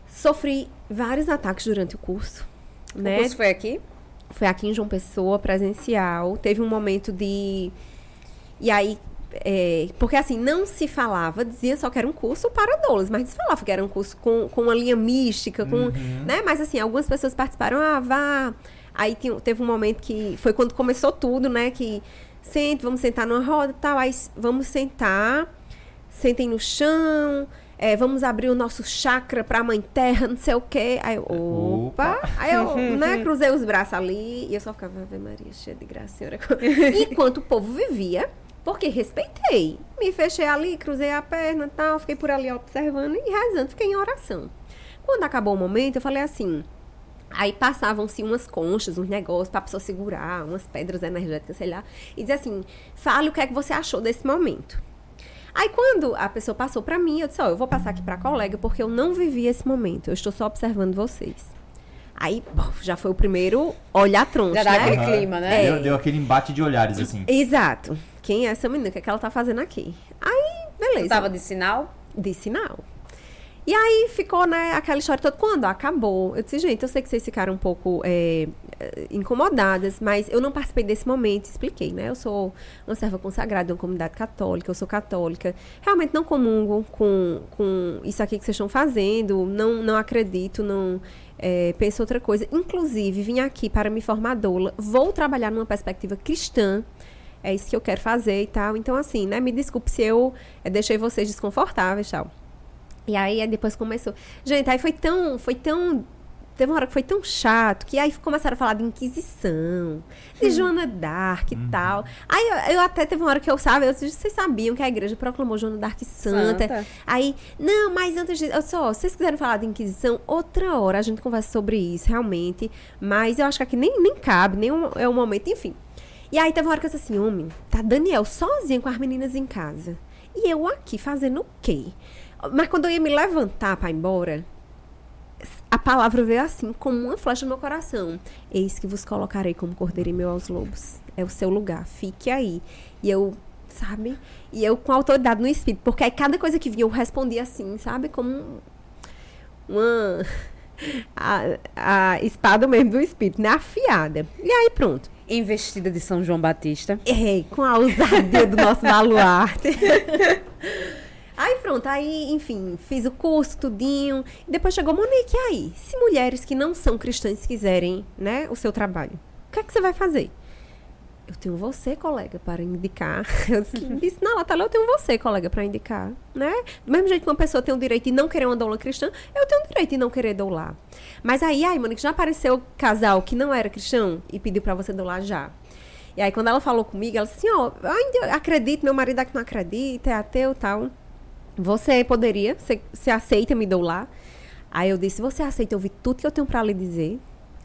Sofri vários ataques durante o curso. O né? curso foi aqui? Foi aqui em João Pessoa, presencial. Teve um momento de e aí, é, porque assim, não se falava, dizia só que era um curso para doulas, mas se falava que era um curso com, com uma linha mística, com, uhum. né? Mas assim, algumas pessoas participaram, ah, vá. Aí teve um momento que foi quando começou tudo, né? Que sente, vamos sentar numa roda tal, aí vamos sentar, sentem no chão, é, vamos abrir o nosso chakra para a mãe terra, não sei o quê. Aí eu, opa! opa. Aí eu, né, cruzei os braços ali e eu só ficava, Ave Maria, cheia de graça, senhora. Enquanto o povo vivia, porque respeitei. Me fechei ali, cruzei a perna e tal, fiquei por ali observando e rezando, fiquei em oração. Quando acabou o momento, eu falei assim. Aí passavam-se umas conchas, uns negócios para a pessoa segurar, umas pedras energéticas, sei lá. E dizia assim: fale o que é que você achou desse momento. Aí quando a pessoa passou para mim, eu disse: Ó, oh, eu vou passar aqui para a colega porque eu não vivi esse momento, eu estou só observando vocês. Aí, já foi o primeiro olhar troncho, Já dá né? aquele clima, né? É. Deu, deu, aquele embate de olhares, assim. Exato quem é essa menina? O que, é que ela tá fazendo aqui? Aí, beleza. Tu tava de sinal? De sinal. E aí ficou, né, aquela história toda. Quando acabou, eu disse, gente, eu sei que vocês ficaram um pouco é, incomodadas, mas eu não participei desse momento, expliquei, né? Eu sou uma serva consagrada de uma comunidade católica, eu sou católica. Realmente não comungo com, com isso aqui que vocês estão fazendo, não, não acredito, não é, penso outra coisa. Inclusive, vim aqui para me formar doula, vou trabalhar numa perspectiva cristã, é isso que eu quero fazer e tal. Então, assim, né? Me desculpe se eu é, deixei vocês desconfortáveis e tal. E aí, depois começou. Gente, aí foi tão, foi tão teve uma hora que foi tão chato que aí começaram a falar de Inquisição, de hum. Joana d'Arc e uhum. tal. Aí eu, eu, até teve uma hora que eu sabe, eu vocês sabiam que a igreja proclamou Joana d'Arc santa. santa. Aí, não, mas antes de. Eu só, se vocês quiserem falar de Inquisição, outra hora a gente conversa sobre isso, realmente. Mas eu acho que aqui nem, nem cabe, nem um, é o momento, enfim. E aí teve uma hora que eu disse assim, homem, tá Daniel sozinho com as meninas em casa. E eu aqui fazendo o quê? Mas quando eu ia me levantar para ir embora, a palavra veio assim, como uma flecha no meu coração. Eis que vos colocarei como cordeiro meu aos lobos. É o seu lugar, fique aí. E eu, sabe? E eu com autoridade no espírito, porque aí cada coisa que vinha eu respondia assim, sabe? Como uma. A, a espada mesmo do espírito, né? Afiada. E aí pronto investida de São João Batista. É, com a ousadia do nosso baluarte. Aí pronto, aí, enfim, fiz o curso, tudinho. Depois chegou Monique, e aí? Se mulheres que não são cristãs quiserem, né, o seu trabalho, o que é que você vai fazer? Eu tenho você, colega, para indicar. Eu disse, não, Natália, eu tenho você, colega, para indicar, né? Do mesmo jeito que uma pessoa tem o direito de não querer uma doula cristã, eu tenho o direito de não querer doular. Mas aí, aí, Monique, já apareceu casal que não era cristão e pediu para você doular já. E aí, quando ela falou comigo, ela disse assim, ó, oh, ainda acredito, meu marido aqui não acredita, é ateu e tal. Você poderia, você, você aceita me doular? Aí eu disse, você aceita ouvir tudo que eu tenho para lhe dizer?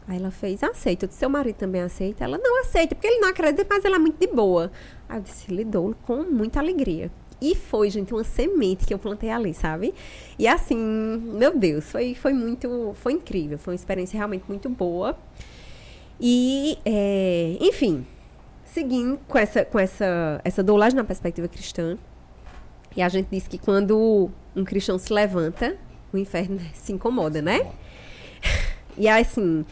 Aí ela fez, aceita. Eu disse, seu marido também aceita? Ela não aceita, porque ele não acredita, mas ela é muito de boa. Aí eu disse, lidou com muita alegria. E foi, gente, uma semente que eu plantei ali, sabe? E assim, meu Deus, foi, foi muito, foi incrível. Foi uma experiência realmente muito boa. E, é, enfim, seguindo com essa, com essa, essa doulagem na perspectiva cristã. E a gente diz que quando um cristão se levanta, o inferno se incomoda, né? E aí, assim,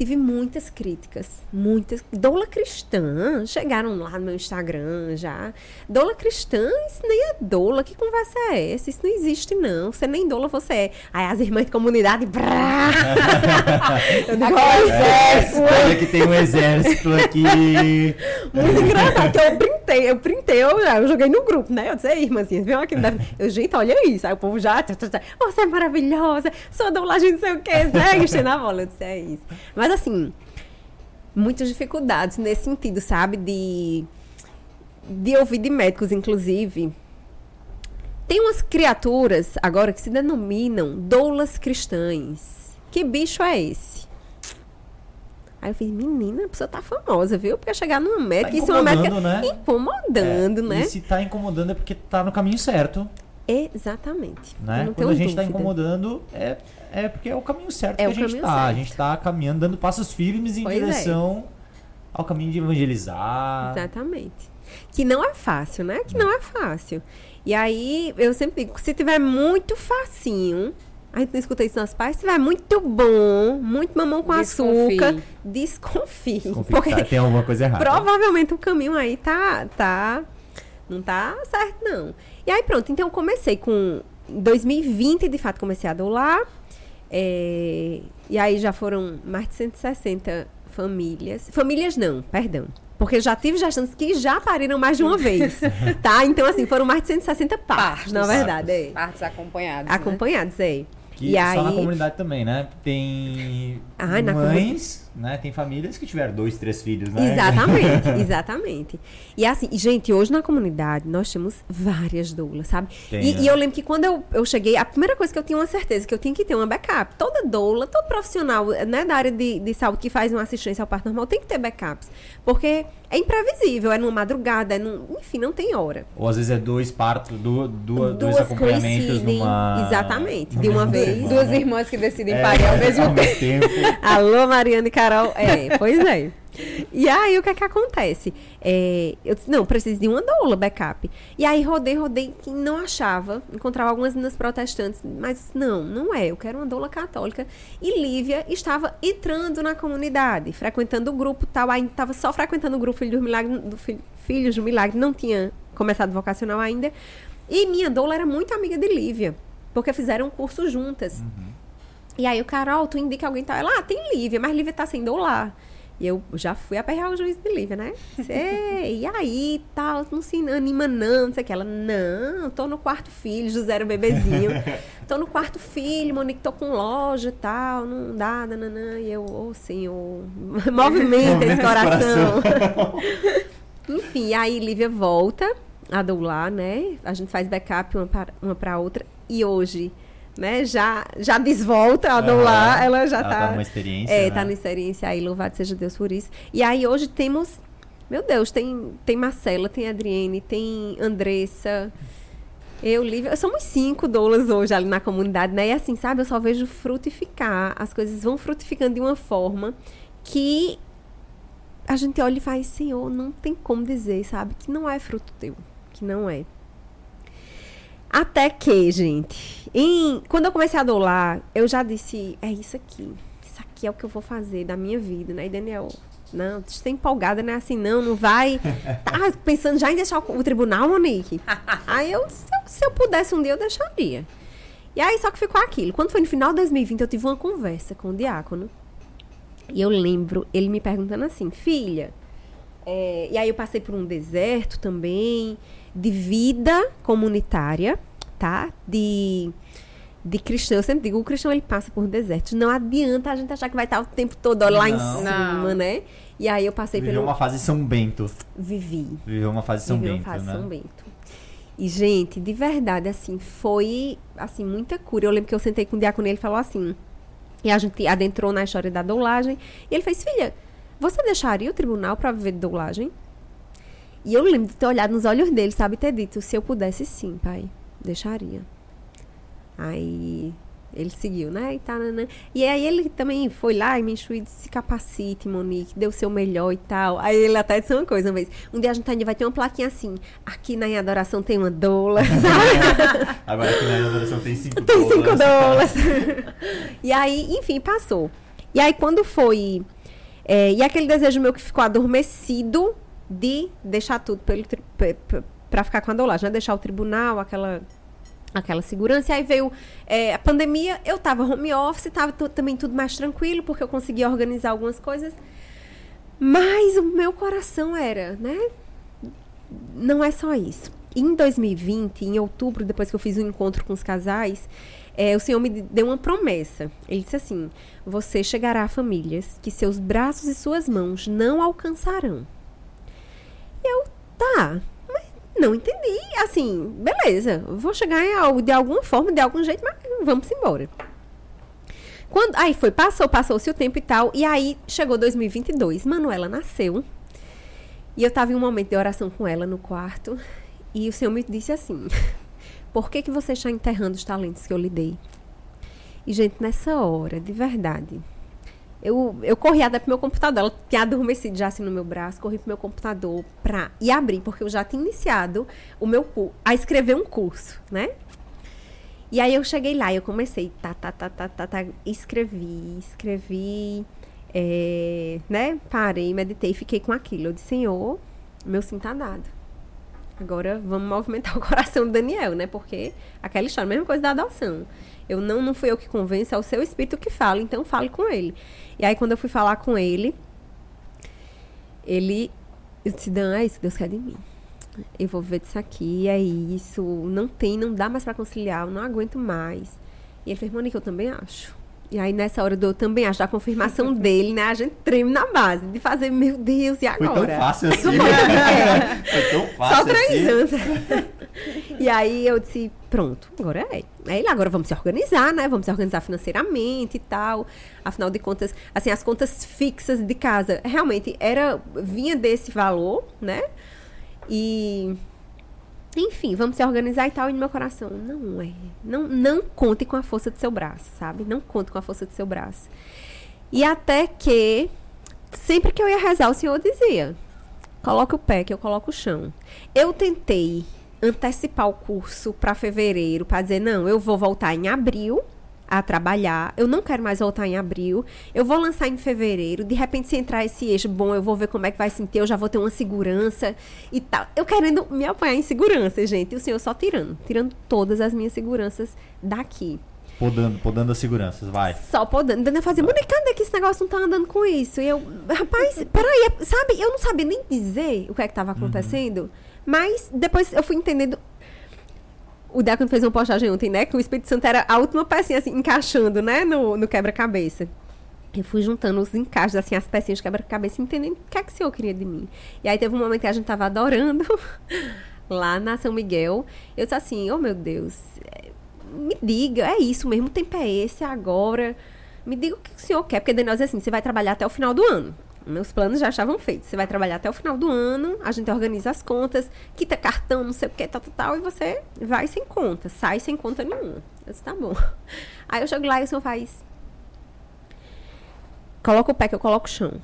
tive muitas críticas, muitas. Doula cristã, chegaram lá no meu Instagram já. Doula cristã, isso nem é doula, que conversa é essa? Isso não existe, não. Você nem doula, você é. Aí as irmãs de comunidade, brá! eu digo, exército! Olha que tem um exército aqui. Muito engraçado, que eu printei, eu printei, eu, eu joguei no grupo, né? Eu disse, ei, irmãzinha, viu aqui? Eu, gente, olha isso. Aí o povo já, você é maravilhosa, sou doulagem, não sei o quê, né? Enchendo a bola, eu disse, é isso. Mas assim, muitas dificuldades nesse sentido, sabe? De, de ouvir de médicos, inclusive. Tem umas criaturas agora que se denominam doulas cristãs. Que bicho é esse? Aí eu falei, menina, a pessoa tá famosa, viu? Porque chegar numa médica, tá isso é uma médica né? incomodando, é, né? E se tá incomodando é porque tá no caminho certo. Exatamente. Né? Quando a gente está incomodando, é, é porque é o caminho certo é que a gente está. A gente está caminhando, dando passos firmes em pois é. direção é. ao caminho de evangelizar. Exatamente. Que não é fácil, né? Que não é fácil. E aí, eu sempre digo, se tiver muito facinho, a gente não escuta isso nas pais, se tiver muito bom, muito mamão com desconfie. açúcar, desconfie. desconfie porque tá, tem alguma coisa errada. Provavelmente o caminho aí tá, tá, não tá certo, não. E aí pronto, então eu comecei com 2020, de fato, comecei a doular. É, e aí já foram mais de 160 famílias. Famílias não, perdão. Porque já tive gestantes que já pariram mais de uma vez, tá? Então, assim, foram mais de 160 partos, partos na verdade. É. Partos acompanhados, Acompanhados, né? é. E só aí... na comunidade também, né? Tem Ai, mães, né? Tem famílias que tiveram dois, três filhos, né? Exatamente, exatamente. E assim, gente, hoje na comunidade nós temos várias doulas, sabe? Tem, e, né? e, eu lembro que quando eu, eu cheguei, a primeira coisa que eu tinha uma certeza que eu tinha que ter uma backup. Toda doula, todo profissional né, da área de, de saúde que faz uma assistência ao parto normal tem que ter backups. Porque é imprevisível, é numa madrugada, é num, enfim, não tem hora. Ou às vezes é dois partos, do, do, dois acompanhamentos numa... Exatamente, de uma vez. Duas irmãs que decidem é, parir ao mesmo ao tempo. tempo. Alô, Mariana e Carol. É, pois é. E aí, o que é que acontece? É, eu disse, não, preciso de uma doula backup. E aí, rodei, rodei, que não achava. Encontrava algumas meninas protestantes, mas não, não é. Eu quero uma doula católica. E Lívia estava entrando na comunidade, frequentando o grupo tal. Ainda estava só frequentando o grupo Filho do Milagre, do Filho, Filhos do Milagre, não tinha começado vocacional ainda. E minha doula era muito amiga de Lívia, porque fizeram um curso juntas. Uhum. E aí o Carol, tu indica alguém tal. Ela, ah, tem Lívia, mas Lívia tá sem doular. E eu já fui aperrear o juiz de Lívia, né? E aí, tal, não se anima não, não sei o que. Ela, não, tô no quarto filho, José era bebezinho. tô no quarto filho, Monique, tô com loja e tal, não dá, nananã. E eu, ô oh, senhor, movimenta esse coração. Enfim, aí Lívia volta a doular, né? A gente faz backup uma para uma pra outra. E hoje né, já, já desvolta a uhum. ela já ela tá, tá numa experiência, é, né? tá numa experiência aí, louvado seja Deus por isso. E aí hoje temos, meu Deus, tem tem Marcela, tem Adriene, tem Andressa, eu, Lívia, somos cinco doulas hoje ali na comunidade, né? E assim, sabe, eu só vejo frutificar, as coisas vão frutificando de uma forma que a gente olha e faz, Senhor, não tem como dizer, sabe, que não é fruto teu, que não é. Até que, gente, em, quando eu comecei a doular, eu já disse, é isso aqui. Isso aqui é o que eu vou fazer da minha vida, né? E Daniel, não, você tá empolgada, né? Assim, não, não vai. Tá pensando já em deixar o, o tribunal, Monique? aí eu se, eu, se eu pudesse um dia, eu deixaria. E aí, só que ficou aquilo. Quando foi no final de 2020, eu tive uma conversa com o diácono. E eu lembro ele me perguntando assim, filha. É, e aí eu passei por um deserto também de vida comunitária, tá? De de cristão, eu sempre digo, o cristão ele passa por desertos. Não adianta a gente achar que vai estar o tempo todo lá não. em cima, não. né? E aí eu passei Viveu pelo... uma fase São Bento. Vivi. Viveu uma fase São Viveu Bento, uma fase né? São Bento. E, gente, de verdade, assim, foi, assim, muita cura. Eu lembro que eu sentei com o diácono e ele falou assim, e a gente adentrou na história da doulagem, e ele fez, filha, você deixaria o tribunal para viver de doulagem? E eu lembro de ter olhado nos olhos dele, sabe? Ter dito, se eu pudesse sim, pai, deixaria. Aí ele seguiu, né? E, tá, né, e aí ele também foi lá e me enxuiu e disse, se capacite, Monique, dê o seu melhor e tal. Aí ele até disse uma coisa uma vez. Um dia a gente ainda vai ter uma plaquinha assim, aqui na Adoração tem uma doula, Agora aqui na Adoração tem cinco Tem cinco doulas. e aí, enfim, passou. E aí, quando foi. É, e aquele desejo meu que ficou adormecido de deixar tudo para ficar com a dolagem, né? Deixar o tribunal, aquela aquela segurança. E aí veio é, a pandemia, eu tava home office, tava também tudo mais tranquilo, porque eu conseguia organizar algumas coisas. Mas o meu coração era, né? Não é só isso. Em 2020, em outubro, depois que eu fiz um encontro com os casais, é, o Senhor me deu uma promessa. Ele disse assim: Você chegará a famílias que seus braços e suas mãos não alcançarão. Eu, tá, mas não entendi. Assim, beleza, vou chegar em, de alguma forma, de algum jeito, mas vamos embora. Quando, aí foi, passou, passou-se o tempo e tal. E aí chegou 2022. Manuela nasceu. E eu tava em um momento de oração com ela no quarto. E o Senhor me disse assim: Por que, que você está enterrando os talentos que eu lhe dei? E, gente, nessa hora, de verdade, eu, eu corri até pro meu computador. Ela tinha adormecido já assim no meu braço. Corri pro meu computador pra, e abri, porque eu já tinha iniciado o meu a escrever um curso, né? E aí eu cheguei lá e eu comecei, tá, tá, tá, tá, tá, tá, escrevi, escrevi, é, né? Parei, meditei, fiquei com aquilo. Eu disse, Senhor, meu sim tá dado. Agora vamos movimentar o coração do Daniel, né? Porque aquela história, mesma coisa da adoção. Eu não, não fui eu que convenço, é o seu espírito que fala, então fale com ele. E aí quando eu fui falar com ele, ele disse, Dan, é isso que Deus quer de mim eu vou ver disso aqui, é isso, não tem, não dá mais para conciliar, eu não aguento mais. E ele fez, Monique, eu também acho. E aí, nessa hora eu também acho, da confirmação dele, né? A gente treme na base de fazer, meu Deus, e agora? Foi tão fácil assim. é. Foi tão fácil Só três assim. anos. e aí eu disse, pronto, agora é. Aí agora vamos se organizar, né? Vamos se organizar financeiramente e tal. Afinal de contas, assim, as contas fixas de casa realmente era vinha desse valor, né? E enfim, vamos se organizar e tal. E no meu coração, não é. Não, não conte com a força do seu braço, sabe? Não conte com a força do seu braço. E até que, sempre que eu ia rezar, o Senhor dizia: coloque o pé, que eu coloco o chão. Eu tentei antecipar o curso para fevereiro, para dizer: não, eu vou voltar em abril a trabalhar. Eu não quero mais voltar em abril. Eu vou lançar em fevereiro. De repente, se entrar esse eixo, bom, eu vou ver como é que vai sentir. Eu já vou ter uma segurança e tal. Eu querendo me apoiar em segurança, gente. E o senhor só tirando. Tirando todas as minhas seguranças daqui. Podando, podando as seguranças, vai. Só podando. Dando fazer, mas cadê que esse negócio não tá andando com isso? E eu, rapaz, peraí, é, sabe? Eu não sabia nem dizer o que é que tava uhum. acontecendo. Uhum. Mas depois eu fui entendendo o Diácono fez uma postagem ontem, né? Que o Espírito Santo era a última pecinha, assim, encaixando, né? No, no quebra-cabeça. Eu fui juntando os encaixes, assim, as pecinhas de quebra-cabeça, entendendo o que é que o Senhor queria de mim. E aí teve um momento que a gente tava adorando lá na São Miguel. Eu disse assim, oh meu Deus, é, me diga, é isso mesmo, o tempo é esse agora. Me diga o que o Senhor quer, porque Daniel diz assim, você vai trabalhar até o final do ano. Meus planos já estavam feitos. Você vai trabalhar até o final do ano, a gente organiza as contas, quita cartão, não sei o que, tal, tal, tal, e você vai sem conta, sai sem conta nenhuma. Eu disse, tá bom. Aí eu chego lá e o senhor faz. Coloca o pé que eu coloco o chão.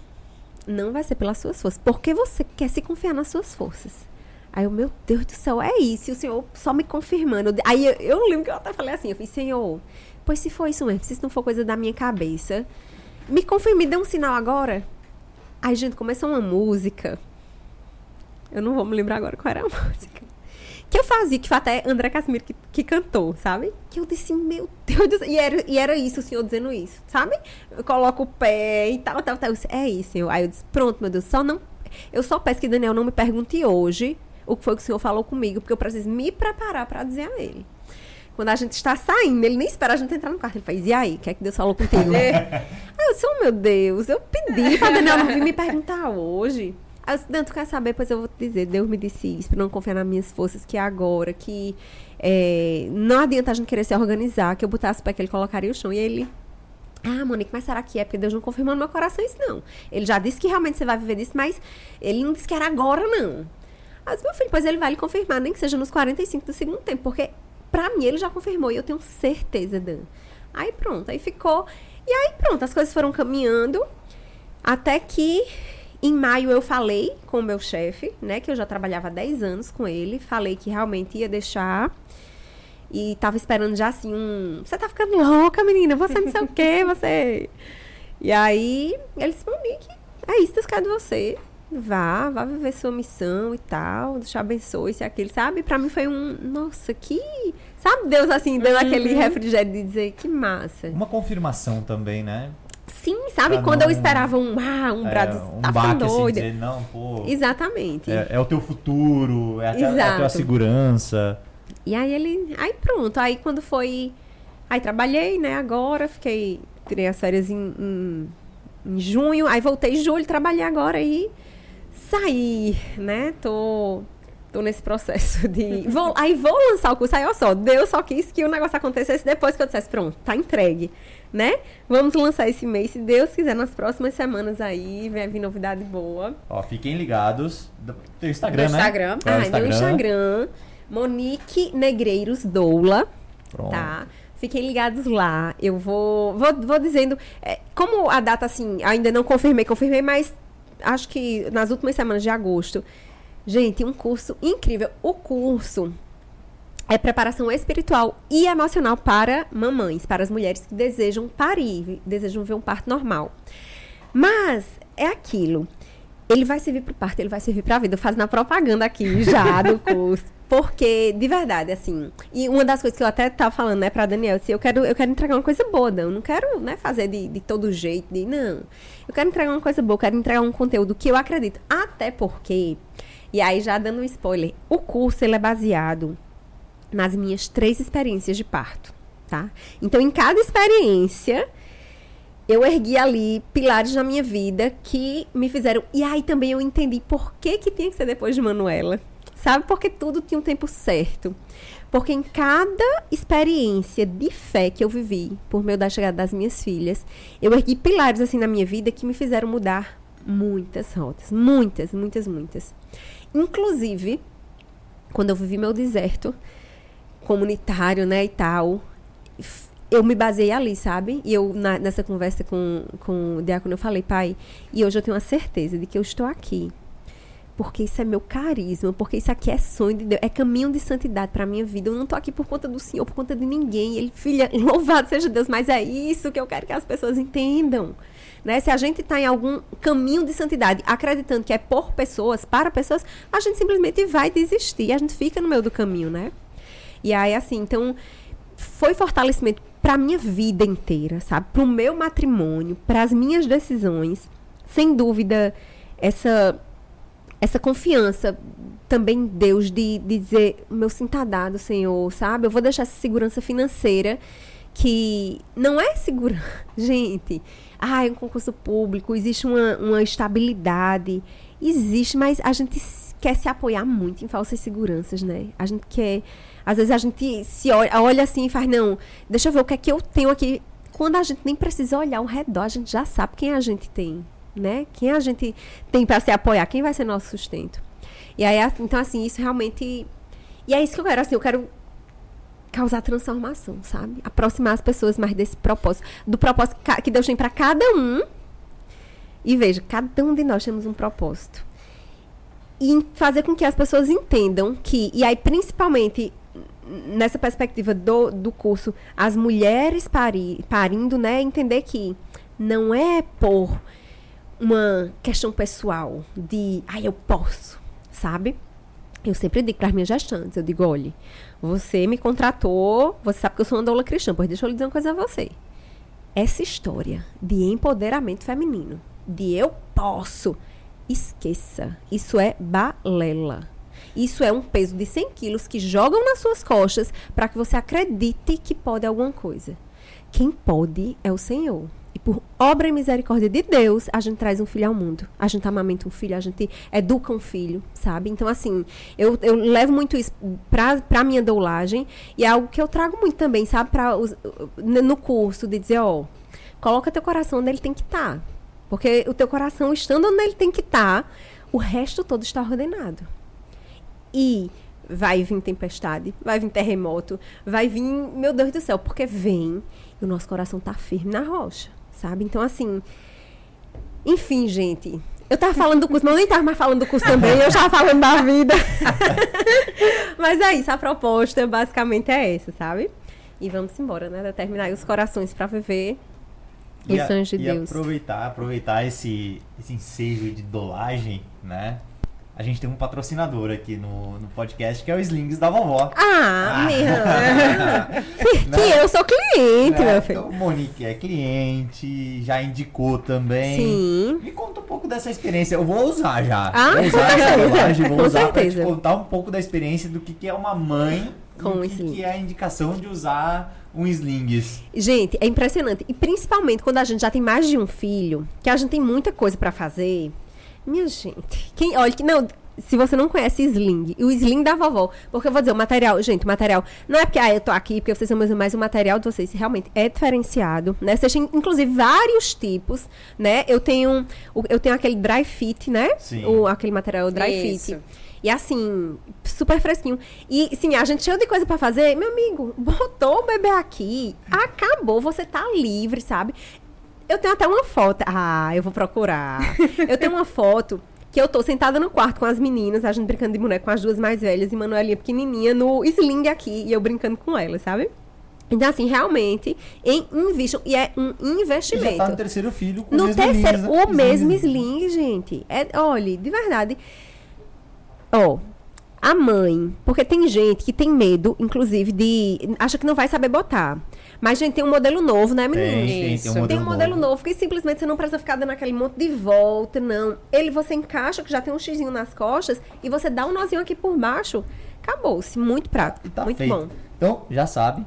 Não vai ser pelas suas forças. Porque você quer se confiar nas suas forças. Aí eu, meu Deus do céu, é isso. E o senhor só me confirmando. Aí eu, eu lembro que eu até falei assim, eu falei, senhor, pois se for isso mesmo, se isso não for coisa da minha cabeça, me confirme, me dê um sinal agora. Aí, gente, começou uma música. Eu não vou me lembrar agora qual era a música. Que eu fazia, que foi até André Casimiro que, que cantou, sabe? Que eu disse, meu Deus do céu. E era, e era isso, o senhor dizendo isso, sabe? Eu coloco o pé e tal, tal, tal. Eu disse, é isso, senhor. Aí eu disse, pronto, meu Deus, só não. Eu só peço que Daniel não me pergunte hoje o que foi que o senhor falou comigo, porque eu preciso me preparar para dizer a ele. Quando a gente está saindo, ele nem espera a gente entrar no quarto. Ele faz, e aí, o que é que Deus falou contigo? aí eu disse, oh meu Deus, eu pedi para Daniel não vir me perguntar hoje. Aí eu disse, quer saber? Pois eu vou te dizer, Deus me disse isso, para não confiar nas minhas forças, que é agora, que é, não adianta a gente querer se organizar, que eu botasse o pé que ele colocaria o chão. E ele, ah, Monique, mas será que é? Porque Deus não confirmou no meu coração isso, não. Ele já disse que realmente você vai viver disso, mas ele não disse que era agora, não. Mas, meu filho, pois ele vai lhe confirmar, nem que seja nos 45 do segundo tempo, porque Pra mim, ele já confirmou e eu tenho certeza, Dan. Aí pronto, aí ficou. E aí pronto, as coisas foram caminhando. Até que em maio eu falei com o meu chefe, né? Que eu já trabalhava há 10 anos com ele. Falei que realmente ia deixar. E tava esperando já assim um. Você tá ficando louca, menina? Você não sei o quê, você. E aí, ele disse, Monique, é isso, quer de você. Vá, vá viver sua missão e tal. Deus te abençoe, isso e aquilo, sabe? Pra mim foi um, nossa, que... Sabe Deus, assim, dando uhum. aquele refrigério de dizer, que massa. Uma confirmação também, né? Sim, sabe? Pra Quando não... eu esperava um, ah, um é, brado, um tá baque, doida. Assim, dizer, não, pô... Exatamente. É, é, o teu futuro, é a, é a tua segurança. E aí ele... Aí pronto, aí quando foi... Aí trabalhei, né, agora, fiquei... Tirei as férias em, em, em junho, aí voltei em julho, trabalhei agora e saí, né? Tô, tô nesse processo de. Vou, aí vou lançar o curso. Aí, olha só, Deus só quis que o negócio acontecesse depois que eu dissesse, pronto, tá entregue. Né? Vamos lançar esse mês, se Deus quiser, nas próximas semanas aí, vai vir novidade boa. Ó, fiquem ligados. Do teu Instagram, do né? Instagram. É ah, Instagram. meu Instagram, Monique Negreiros Doula. Pronto. Tá? Fiquem ligados lá. Eu vou, vou, vou dizendo. É, como a data, assim, ainda não confirmei, confirmei, mas acho que nas últimas semanas de agosto. Gente, um curso incrível. O curso é preparação espiritual e emocional para mamães, para as mulheres que desejam parir, desejam ver um parto normal. Mas é aquilo. Ele vai servir para o parto, ele vai servir para a vida. Eu faço na propaganda aqui já do curso. Porque, de verdade, assim. E uma das coisas que eu até tava falando, né, pra Daniel, assim, eu quero, eu quero entregar uma coisa boa, não. Eu não quero, né, fazer de, de todo jeito, de. Não. Eu quero entregar uma coisa boa, eu quero entregar um conteúdo que eu acredito. Até porque. E aí, já dando um spoiler, o curso ele é baseado nas minhas três experiências de parto, tá? Então, em cada experiência, eu ergui ali pilares na minha vida que me fizeram. E aí também eu entendi por que, que tinha que ser depois de Manuela Sabe? Porque tudo tinha um tempo certo. Porque em cada experiência de fé que eu vivi, por meio da chegada das minhas filhas, eu ergui pilares assim na minha vida que me fizeram mudar muitas rotas. Muitas, muitas, muitas. Inclusive, quando eu vivi meu deserto comunitário, né, e tal, eu me baseei ali, sabe? E eu, na, nessa conversa com, com o diácono, eu falei, pai, e hoje eu tenho a certeza de que eu estou aqui porque isso é meu carisma, porque isso aqui é sonho de Deus, é caminho de santidade para minha vida. Eu não tô aqui por conta do Senhor, por conta de ninguém. Ele, filha, louvado seja Deus, mas é isso que eu quero que as pessoas entendam. Né? Se a gente está em algum caminho de santidade, acreditando que é por pessoas, para pessoas, a gente simplesmente vai desistir, a gente fica no meio do caminho, né? E aí, assim, então, foi fortalecimento para minha vida inteira, sabe? Para o meu matrimônio, para as minhas decisões. Sem dúvida, essa essa confiança também Deus de, de dizer, meu sim tá dado, Senhor, sabe? Eu vou deixar essa segurança financeira que não é segura. Gente, ah, é um concurso público, existe uma, uma estabilidade. Existe, mas a gente quer se apoiar muito em falsas seguranças, né? A gente quer. Às vezes a gente se olha, olha assim e faz, não, deixa eu ver o que é que eu tenho aqui. Quando a gente nem precisa olhar ao redor, a gente já sabe quem a gente tem né? Quem a gente tem para se apoiar? Quem vai ser nosso sustento? E aí, então, assim, isso realmente. E é isso que eu quero, assim, eu quero causar transformação, sabe? Aproximar as pessoas mais desse propósito. Do propósito que Deus tem para cada um. E veja, cada um de nós temos um propósito. E fazer com que as pessoas entendam que, e aí principalmente nessa perspectiva do, do curso, as mulheres pari, parindo, né? Entender que não é por uma questão pessoal de, ai, ah, eu posso, sabe? Eu sempre digo para as minhas gestantes, eu digo, olhe, você me contratou, você sabe que eu sou uma doula cristã, pois deixa eu lhe dizer uma coisa a você. Essa história de empoderamento feminino, de eu posso, esqueça. Isso é balela. Isso é um peso de 100 quilos que jogam nas suas costas para que você acredite que pode alguma coisa. Quem pode é o Senhor. E por obra e misericórdia de Deus, a gente traz um filho ao mundo. A gente amamenta um filho, a gente educa um filho, sabe? Então, assim, eu, eu levo muito isso pra, pra minha doulagem e é algo que eu trago muito também, sabe? Pra, no curso, de dizer, ó, coloca teu coração onde ele tem que estar. Tá. Porque o teu coração estando onde ele tem que estar, tá, o resto todo está ordenado. E vai vir tempestade, vai vir terremoto, vai vir, meu Deus do céu, porque vem e o nosso coração tá firme na rocha sabe? Então, assim. Enfim, gente. Eu tava falando do curso, mas eu nem tava mais falando do curso também, eu já falando da vida. mas é isso, a proposta basicamente é essa, sabe? E vamos embora, né? Determinar os corações para viver Os anjos de e Deus. aproveitar, aproveitar esse, esse ensejo de dolagem, né? A gente tem um patrocinador aqui no, no podcast que é o Slings da vovó. Ah, meu. que, que eu sou cliente, Né? meu filho. Então, Monique é cliente, já indicou também. Sim. Me conta um pouco dessa experiência. Eu vou usar já. Ah, vou usar essa certeza, vou com usar pra te contar um pouco da experiência do que, que é uma mãe Com e o que, que é a indicação de usar um slings. Gente, é impressionante. E principalmente quando a gente já tem mais de um filho, que a gente tem muita coisa pra fazer. Minha gente, quem, olha que não, se você não conhece Sling, o Sling da vovó, porque eu vou dizer, o material, gente, o material, não é porque ah, eu tô aqui, porque vocês são meus, mas o material de vocês realmente é diferenciado, né? Vocês têm, inclusive, vários tipos, né? Eu tenho, eu tenho aquele dry fit, né? Sim. O, aquele material dry Isso. fit. E assim, super fresquinho. E sim, a gente cheio de coisa pra fazer. Meu amigo, botou o bebê aqui, acabou, você tá livre, sabe? Eu tenho até uma foto. Ah, eu vou procurar. eu tenho uma foto que eu tô sentada no quarto com as meninas, a gente brincando de boneco com as duas mais velhas e Manuelinha pequenininha no sling aqui e eu brincando com elas, sabe? Então, assim, realmente, em. E é um E já investimento. tá no terceiro filho com No terceiro, né? o mesmo Slings. sling, gente. É, olha, de verdade. Ó, a mãe, porque tem gente que tem medo, inclusive, de. acha que não vai saber botar. Mas, gente, tem um modelo novo, né, menino? Tem, tem, tem um Tem modelo um modelo novo. que simplesmente você não precisa ficar dando aquele monte de volta, não. Ele você encaixa, que já tem um xizinho nas costas, e você dá um nozinho aqui por baixo. Acabou-se. Muito prático. Tá muito feito. bom. Então, já sabe.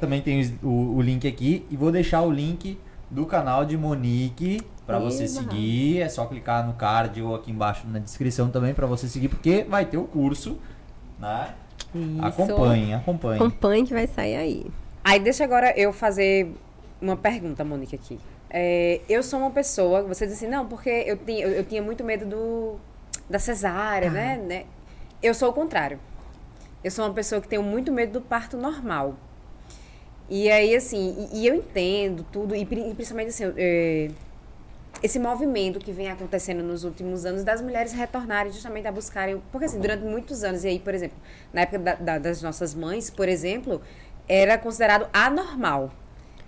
Também tem o, o link aqui. E vou deixar o link do canal de Monique pra você seguir. É só clicar no card ou aqui embaixo na descrição também pra você seguir, porque vai ter o curso, né? Isso. Acompanhe, acompanhe. Acompanhe que vai sair aí. Aí deixa agora eu fazer uma pergunta, Monique, aqui. É, eu sou uma pessoa, você disse assim, não, porque eu tinha, eu, eu tinha muito medo do, da cesárea, Tá. né, né? Eu sou o contrário. Eu sou uma pessoa que tenho muito medo do parto normal. E aí, assim, e, e eu entendo tudo, e, e principalmente assim, é, esse movimento que vem acontecendo nos últimos anos das mulheres retornarem justamente a buscarem. Porque, assim, durante muitos anos, e aí, por exemplo, na época da- da- das nossas mães, por exemplo, era considerado anormal.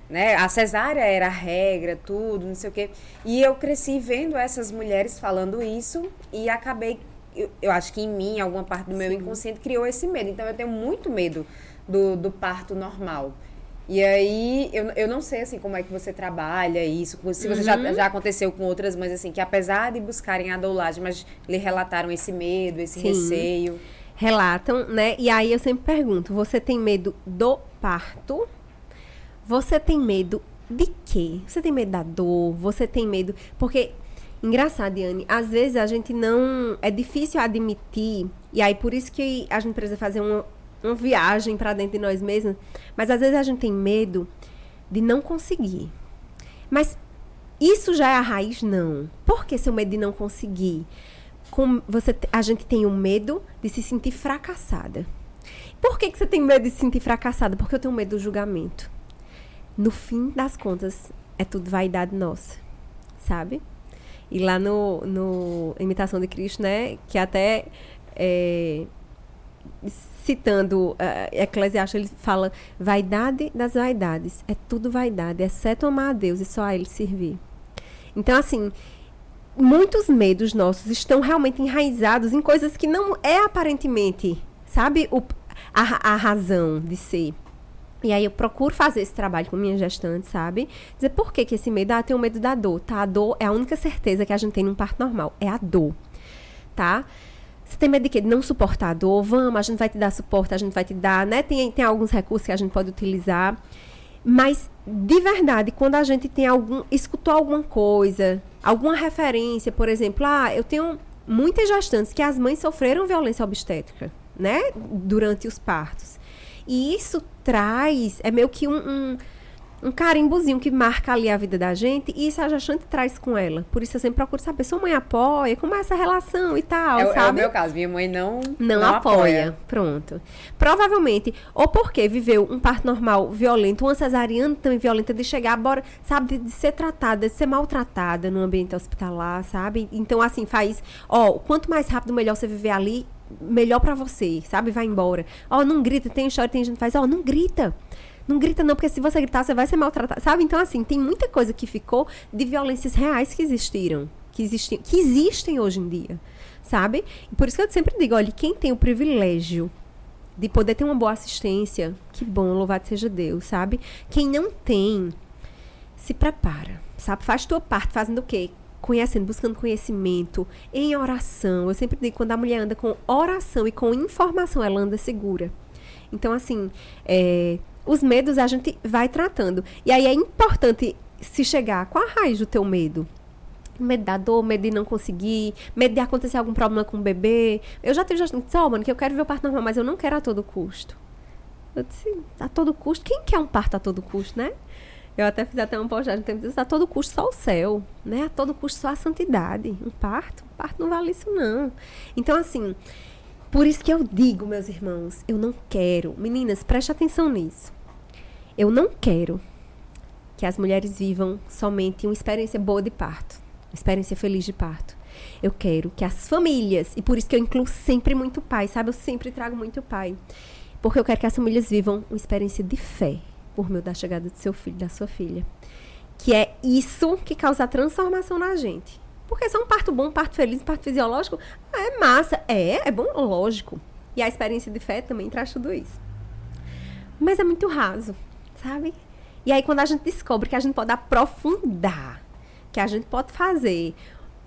Né? A cesárea era a regra, tudo, não sei o quê. E eu cresci vendo essas mulheres falando isso e acabei. Eu, eu acho que em mim, alguma parte do meu inconsciente criou esse medo. Então eu tenho muito medo do, do parto normal. E aí, eu, eu não sei, assim, como é que você trabalha isso, se você já, já aconteceu com outras mães, assim, que apesar de buscarem a doulagem, mas lhe relataram esse medo, esse Sim. receio. Relatam, né? E aí eu sempre pergunto: você tem medo do parto? Você tem medo de quê? Você tem medo da dor? Você tem medo. Porque, engraçado, Diane, às vezes a gente não. É difícil admitir, e aí por isso que a gente precisa fazer uma, uma viagem para dentro de nós mesmos. Mas às vezes a gente tem medo de não conseguir. Mas isso já é a raiz? Não. Por que seu medo de não conseguir? Com, você, a gente tem o medo de se sentir fracassada. Por que, que você tem medo de se sentir fracassada? Porque eu tenho medo do julgamento. No fim das contas, é tudo vaidade nossa, sabe? E lá no, no Imitação de Cristo, né? Que até é, citando uh, Eclesiastes, ele fala vaidade das vaidades. É tudo vaidade, exceto amar a Deus e só a Ele servir. Então, assim, muitos medos nossos estão realmente enraizados em coisas que não é aparentemente, sabe, o, a, a razão de ser. E aí eu procuro fazer esse trabalho com minha gestante, sabe? Dizer por que, que esse medo? Ah, eu tenho medo da dor, tá? A dor é a única certeza que a gente tem num parto normal, é a dor, tá? Você tem medo de quê? De não suportar a dor? Vamos, a gente vai te dar suporte, a gente vai te dar, né? Tem, tem alguns recursos que a gente pode utilizar. Mas, de verdade, quando a gente tem algum. escutou alguma coisa, alguma referência, por exemplo, ah, eu tenho muitas gestantes que as mães sofreram violência obstétrica, né? Durante os partos. E isso traz. É meio que um, um, um carimbozinho que marca ali a vida da gente. E isso a gestante traz com ela. Por isso eu sempre procuro saber. Sua mãe apoia? Como é essa relação e tal, É, o- é o sabe? meu caso, minha mãe não, Não, apoia. Pronto. Provavelmente, ou porque viveu um parto normal violento, uma cesariana também violenta, de chegar, bora, sabe, de, ser tratada, de ser maltratada no ambiente hospitalar, sabe? Então, assim, faz, ó, quanto mais rápido, melhor você viver ali, melhor pra você, sabe? Vai embora. Ó, não grita, tem história, tem gente que faz, ó, não grita. Não grita não, porque se você gritar, você vai ser maltratado, sabe? Então, assim, tem muita coisa que ficou de violências reais que existiram, que, existiam, que existem hoje em dia, sabe? E por isso que eu sempre digo, olha, quem tem o privilégio de poder ter uma boa assistência, que bom, louvado seja Deus, sabe? Quem não tem, se prepara, sabe? Faz tua parte, fazendo o quê? Conhecendo, buscando conhecimento, em oração. Eu sempre digo, quando a mulher anda com oração e com informação, ela anda segura. Então, assim, é, os medos a gente vai tratando. E aí é importante se chegar com a raiz do teu medo. Medo da dor, medo de não conseguir, medo de acontecer algum problema com o bebê. Eu já tive gente disse, mano, que eu quero ver o parto normal, mas eu não quero a todo custo. Eu disse, a todo custo? Quem quer um parto a todo custo, né? Eu até fiz até uma postagem, tem que a todo custo só o céu, né? A todo custo só a santidade. Um parto, um parto não vale isso não. Então assim, por isso que eu digo, meus irmãos, eu não quero. Meninas, preste atenção nisso. Eu não quero que as mulheres vivam somente uma experiência boa de parto, uma experiência feliz de parto. Eu quero que as famílias, e por isso que eu incluo sempre muito pai, sabe? Eu sempre trago muito pai. Porque eu quero que as famílias vivam uma experiência de fé por meio da chegada do seu filho, da sua filha. Que é isso que causa a transformação na gente. Porque é um parto bom, parto feliz, parto fisiológico, é massa. É, é bom, lógico. E a experiência de fé também traz tudo isso. Mas é muito raso, sabe? E aí, quando a gente descobre que a gente pode aprofundar, que a gente pode fazer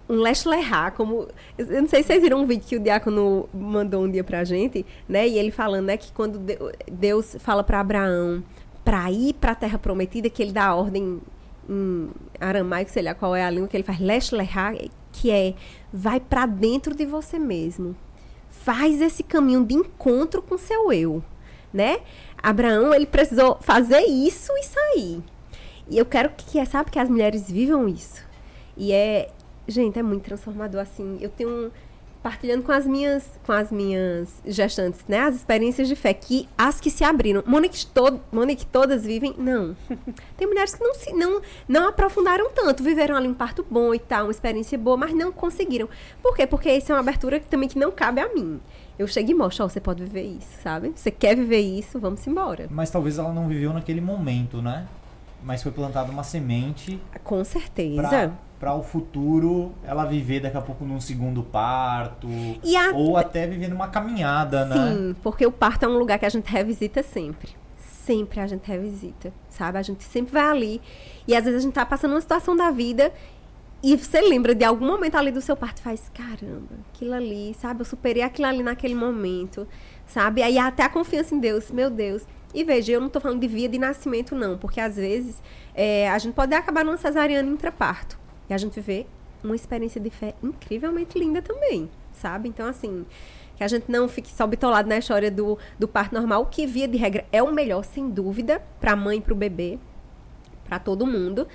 um leste lerrar, como. Eu não sei se vocês viram um vídeo que o diácono mandou um dia pra gente, né? E ele falando, né, que quando Deus fala para Abraão para ir para a terra prometida, que ele dá a ordem em aramaico, sei lá qual é a língua que ele faz, leste lerrar, que é vai para dentro de você mesmo. Faz esse caminho de encontro com seu eu, né? Abraão, ele precisou fazer isso e sair. E eu quero que, sabe, que as mulheres vivam isso. E é, gente, é muito transformador assim. Eu tenho partilhando com as minhas com as minhas gestantes, né, as experiências de fé que as que se abriram. Monique, to Monique todas vivem? Não. Tem mulheres que não se não não aprofundaram tanto, viveram ali um parto bom e tal, uma experiência boa, mas não conseguiram. Por quê? Porque isso é uma abertura que também que não cabe a mim. Eu chego e mostro, oh, você pode viver isso, sabe? Você quer viver isso, vamos embora. Mas talvez ela não viveu naquele momento, né? Mas foi plantada uma semente. Com certeza para o futuro ela viver daqui a pouco num segundo parto a... ou até viver numa caminhada, Sim, né? Sim, porque o parto é um lugar que a gente revisita sempre. Sempre a gente revisita, sabe? A gente sempre vai ali e às vezes a gente tá passando uma situação da vida e você lembra de algum momento ali do seu parto e faz, caramba, aquilo ali, sabe? Eu superei aquilo ali naquele momento, sabe? Aí até a confiança em Deus, meu Deus. E veja, eu não estou falando de via de nascimento, não, porque às vezes é, a gente pode acabar numa cesariana intraparto. E a gente vê uma experiência de fé incrivelmente linda também, sabe? Então, assim, que a gente não fique só bitolado na história do, do parto normal, que via de regra é o melhor, sem dúvida, para a mãe e para o bebê, para todo mundo.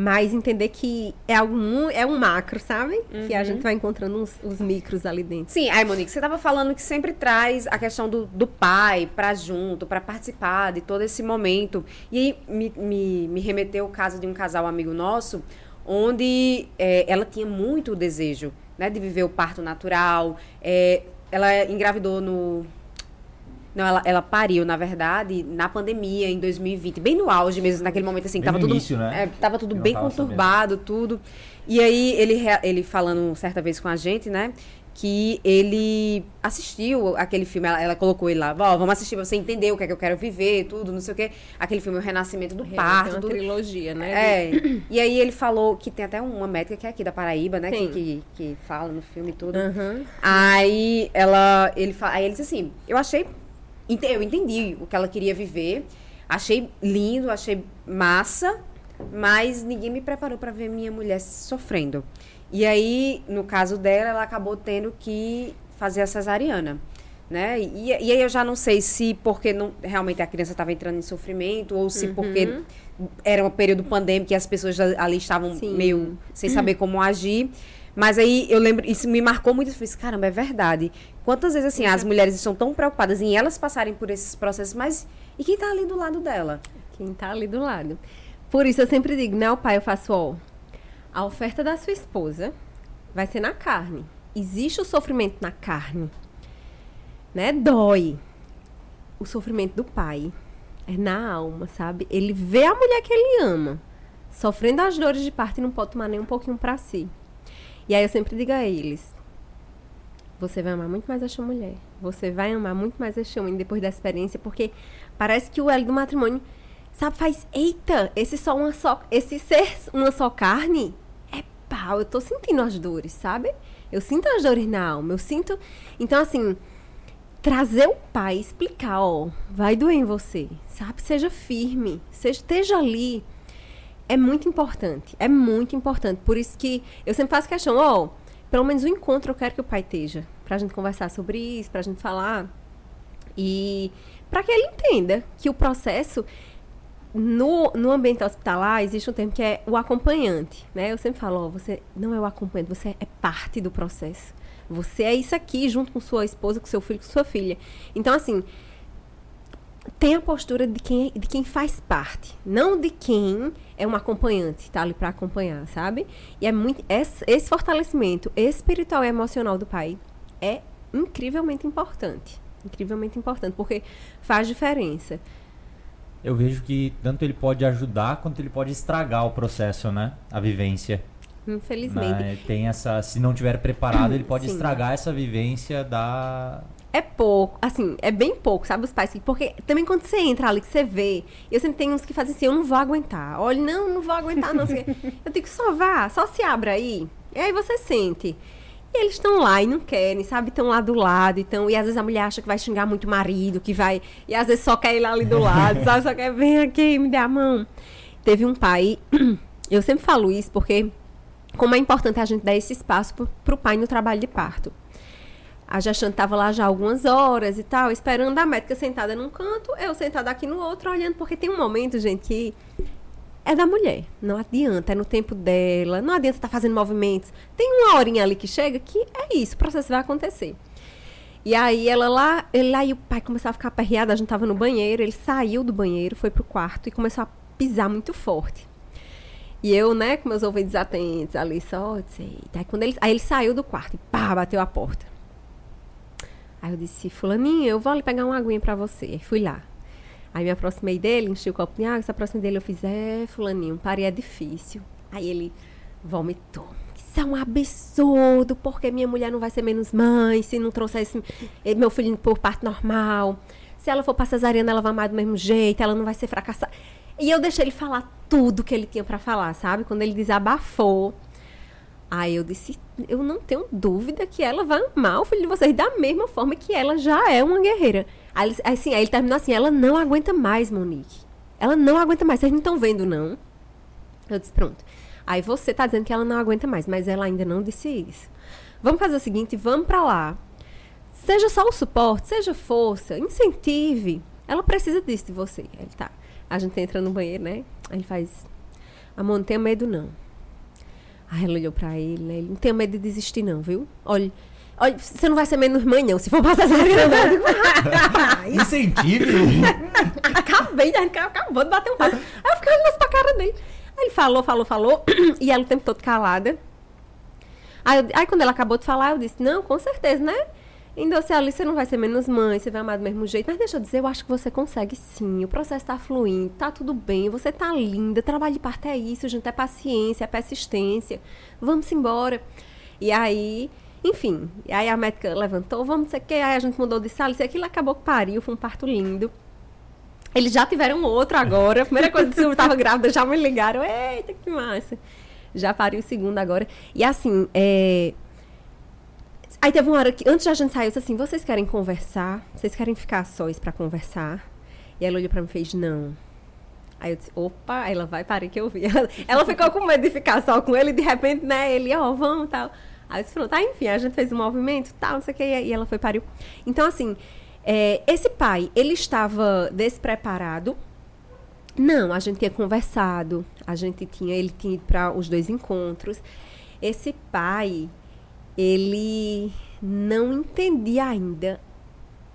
Mas entender que é algum é um macro, sabe? Uhum. Que a gente vai encontrando uns, os micros ali dentro. Sim, aí, Monique, você estava falando que sempre traz a questão do, do pai para junto, para participar de todo esse momento. E aí me, me, me remeteu o caso de um casal amigo nosso, onde é, ela tinha muito desejo né, de viver o parto natural. É, ela engravidou no. Não, ela, ela pariu, na verdade, na pandemia, em 2020, bem no auge mesmo, naquele momento assim, bem tava tudo, início, né? é, tava tudo bem conturbado, sabendo. tudo. E aí ele, ele falando certa vez com a gente, né? que ele assistiu aquele filme, ela, ela colocou ele lá, ó, vamos assistir pra você entender o que é que eu quero viver, tudo, não sei o quê. Aquele filme, O Renascimento do Parto. Uma trilogia, né? É. e aí ele falou que tem até uma médica que é aqui da Paraíba, né? Que, que, que, fala no filme e tudo. Uhum. Aí ela, ele, aí ele disse assim, eu achei, eu entendi o que ela queria viver, achei lindo, achei massa, mas ninguém me preparou para ver minha mulher sofrendo. E aí, no caso dela, ela acabou tendo que fazer a cesariana. Né? E, e aí eu já não sei se porque não, realmente a criança estava entrando em sofrimento ou se uhum. porque era um período pandêmico e as pessoas ali estavam Sim. meio sem saber como agir. Mas aí eu lembro, isso me marcou muito. Eu falei, assim, caramba, é verdade. Quantas vezes assim, as mulheres estão tão preocupadas em elas passarem por esses processos, mas e quem está ali do lado dela? Quem está ali do lado. Por isso eu sempre digo, né, o pai, eu faço, ó, a oferta da sua esposa vai ser na carne. Existe o sofrimento na carne, né? Dói. O sofrimento do pai é na alma, sabe? Ele vê a mulher que ele ama sofrendo as dores de parto e não pode tomar nem um pouquinho para si. E aí eu sempre digo a eles: você vai amar muito mais esta mulher. Você vai amar muito mais este homem depois da experiência, porque parece que o elo do matrimônio, sabe, faz, eita, esse só uma só, esse ser uma só carne, é pau, eu tô sentindo as dores, sabe? Eu sinto as dores na alma, eu sinto. Então, assim, trazer o pai, explicar, ó, vai doer em você, sabe? Seja firme, seja, esteja ali. É muito importante, é muito importante. Por isso que eu sempre faço questão, ó, pelo menos um encontro eu quero que o pai esteja, pra gente conversar sobre isso, pra gente falar. E para que ele entenda que o processo no, no ambiente hospitalar existe um termo que é o acompanhante, né? Eu sempre falo, ó, você não é o acompanhante, você é parte do processo. Você é isso aqui, junto com sua esposa, com seu filho, com sua filha. Então, assim, tem a postura de quem, de quem faz parte, não de quem é um acompanhante, está ali para acompanhar, sabe? E é muito esse, esse fortalecimento espiritual e emocional do pai é incrivelmente importante, incrivelmente importante, porque faz diferença. Eu vejo que tanto ele pode ajudar quanto ele pode estragar o processo, né? A vivência. Infelizmente. Né? Tem essa, se não tiver preparado, ele pode Sim. estragar essa vivência da é pouco, assim, é bem pouco, sabe, os pais? Porque também quando você entra ali, que você vê, eu sempre tenho uns que fazem assim, eu não vou aguentar. Olha, não, não vou aguentar, não. eu digo, só vá, só se abra aí. E aí você sente. E eles estão lá e não querem, sabe? Estão lá do lado, então, e às vezes a mulher acha que vai xingar muito o marido, que vai. E às vezes só quer ir lá ali do lado, sabe? Só quer, vem aqui, me dê a mão. Teve um pai, eu sempre falo isso porque como é importante a gente dar esse espaço para o pai no trabalho de parto. A gestante estava lá já algumas horas e tal, esperando a médica sentada num canto, eu sentada aqui no outro, olhando, porque tem um momento, gente, que é da mulher. Não adianta, é no tempo dela, não adianta estar tá fazendo movimentos. Tem uma horinha ali que chega que é isso, o processo vai acontecer. E aí ela lá, ele lá e o pai começou a ficar aperreado, a gente estava no banheiro, ele saiu do banheiro, foi pro quarto e começou a pisar muito forte. E eu, né, com meus ouvidos atentos ali, só, sei. Aí, quando ele, aí ele saiu do quarto e pá, bateu a porta. Aí eu disse, fulaninho, eu vou ali pegar uma aguinha pra você. Fui lá. Aí me aproximei dele, enchi o copo de água, se aproximei dele, eu fiz, é, fulaninho, parei, é difícil. Aí ele vomitou. Isso é um absurdo, porque minha mulher não vai ser menos mãe, se não trouxer esse, eh, meu filho por parte normal. Se ela for pra cesariana, ela vai amar do mesmo jeito, ela não vai ser fracassada. E eu deixei ele falar tudo que ele tinha para falar, sabe? Quando ele desabafou, Aí eu disse, eu não tenho dúvida que ela vai amar o filho de vocês da mesma forma que ela já é uma guerreira. Aí, assim, aí ele terminou assim, ela não aguenta mais, Monique. Ela não aguenta mais, vocês não estão vendo, não? Eu disse, pronto. Aí você tá dizendo que ela não aguenta mais, mas ela ainda não disse isso. Vamos fazer o seguinte, vamos para lá. Seja só o suporte, seja força, incentive. Ela precisa disso de você. Ele tá. A gente entra no banheiro, né? Aí ele faz. Amor, não tenha medo, não. Aí ela olhou pra ele, né? Ele não tenha medo de desistir, não, viu? Olha, olha, você não vai ser menos mãe, não. Se for passar. Digo, Incentive! Acabei, né? acabou de bater um papo. Aí eu fiquei olhando pra cara dele. Aí ele falou, falou, falou. e ela o tempo todo calada. Aí, aí quando ela acabou de falar, eu disse, não, com certeza, né? Então, se ali você não vai ser menos mãe, você vai amar do mesmo jeito. Mas deixa eu dizer, eu acho que você consegue sim. O processo está fluindo, tá tudo bem, você tá linda. Trabalho de parto é isso, gente, é paciência, é persistência. Vamos embora. E aí, enfim, e aí a médica levantou, vamos sei o que, aí a gente mudou de sala, e aquilo acabou que pariu, foi um parto lindo. Eles já tiveram outro agora. A primeira coisa que eu estava grávida, já me ligaram. Eita, que massa. Já pariu o segundo agora. E assim, é, Aí teve uma hora que, antes da gente sair, eu disse assim: vocês querem conversar? Vocês querem ficar sós para conversar? E ela olhou para mim e fez: não. Aí eu disse: opa, ela vai, parei que eu vi. Ela, ficou com medo de ficar só com ele, e de repente, né, ele, ó, oh, vamos tal. Aí eu disse: pronto, tá, enfim, a gente fez um movimento, tal, não sei o que, e ela foi, pariu. Então, assim, é, esse pai, ele estava despreparado. Não, a gente tinha conversado, a gente tinha, ele tinha ido para os dois encontros. Esse pai, ele não entendia ainda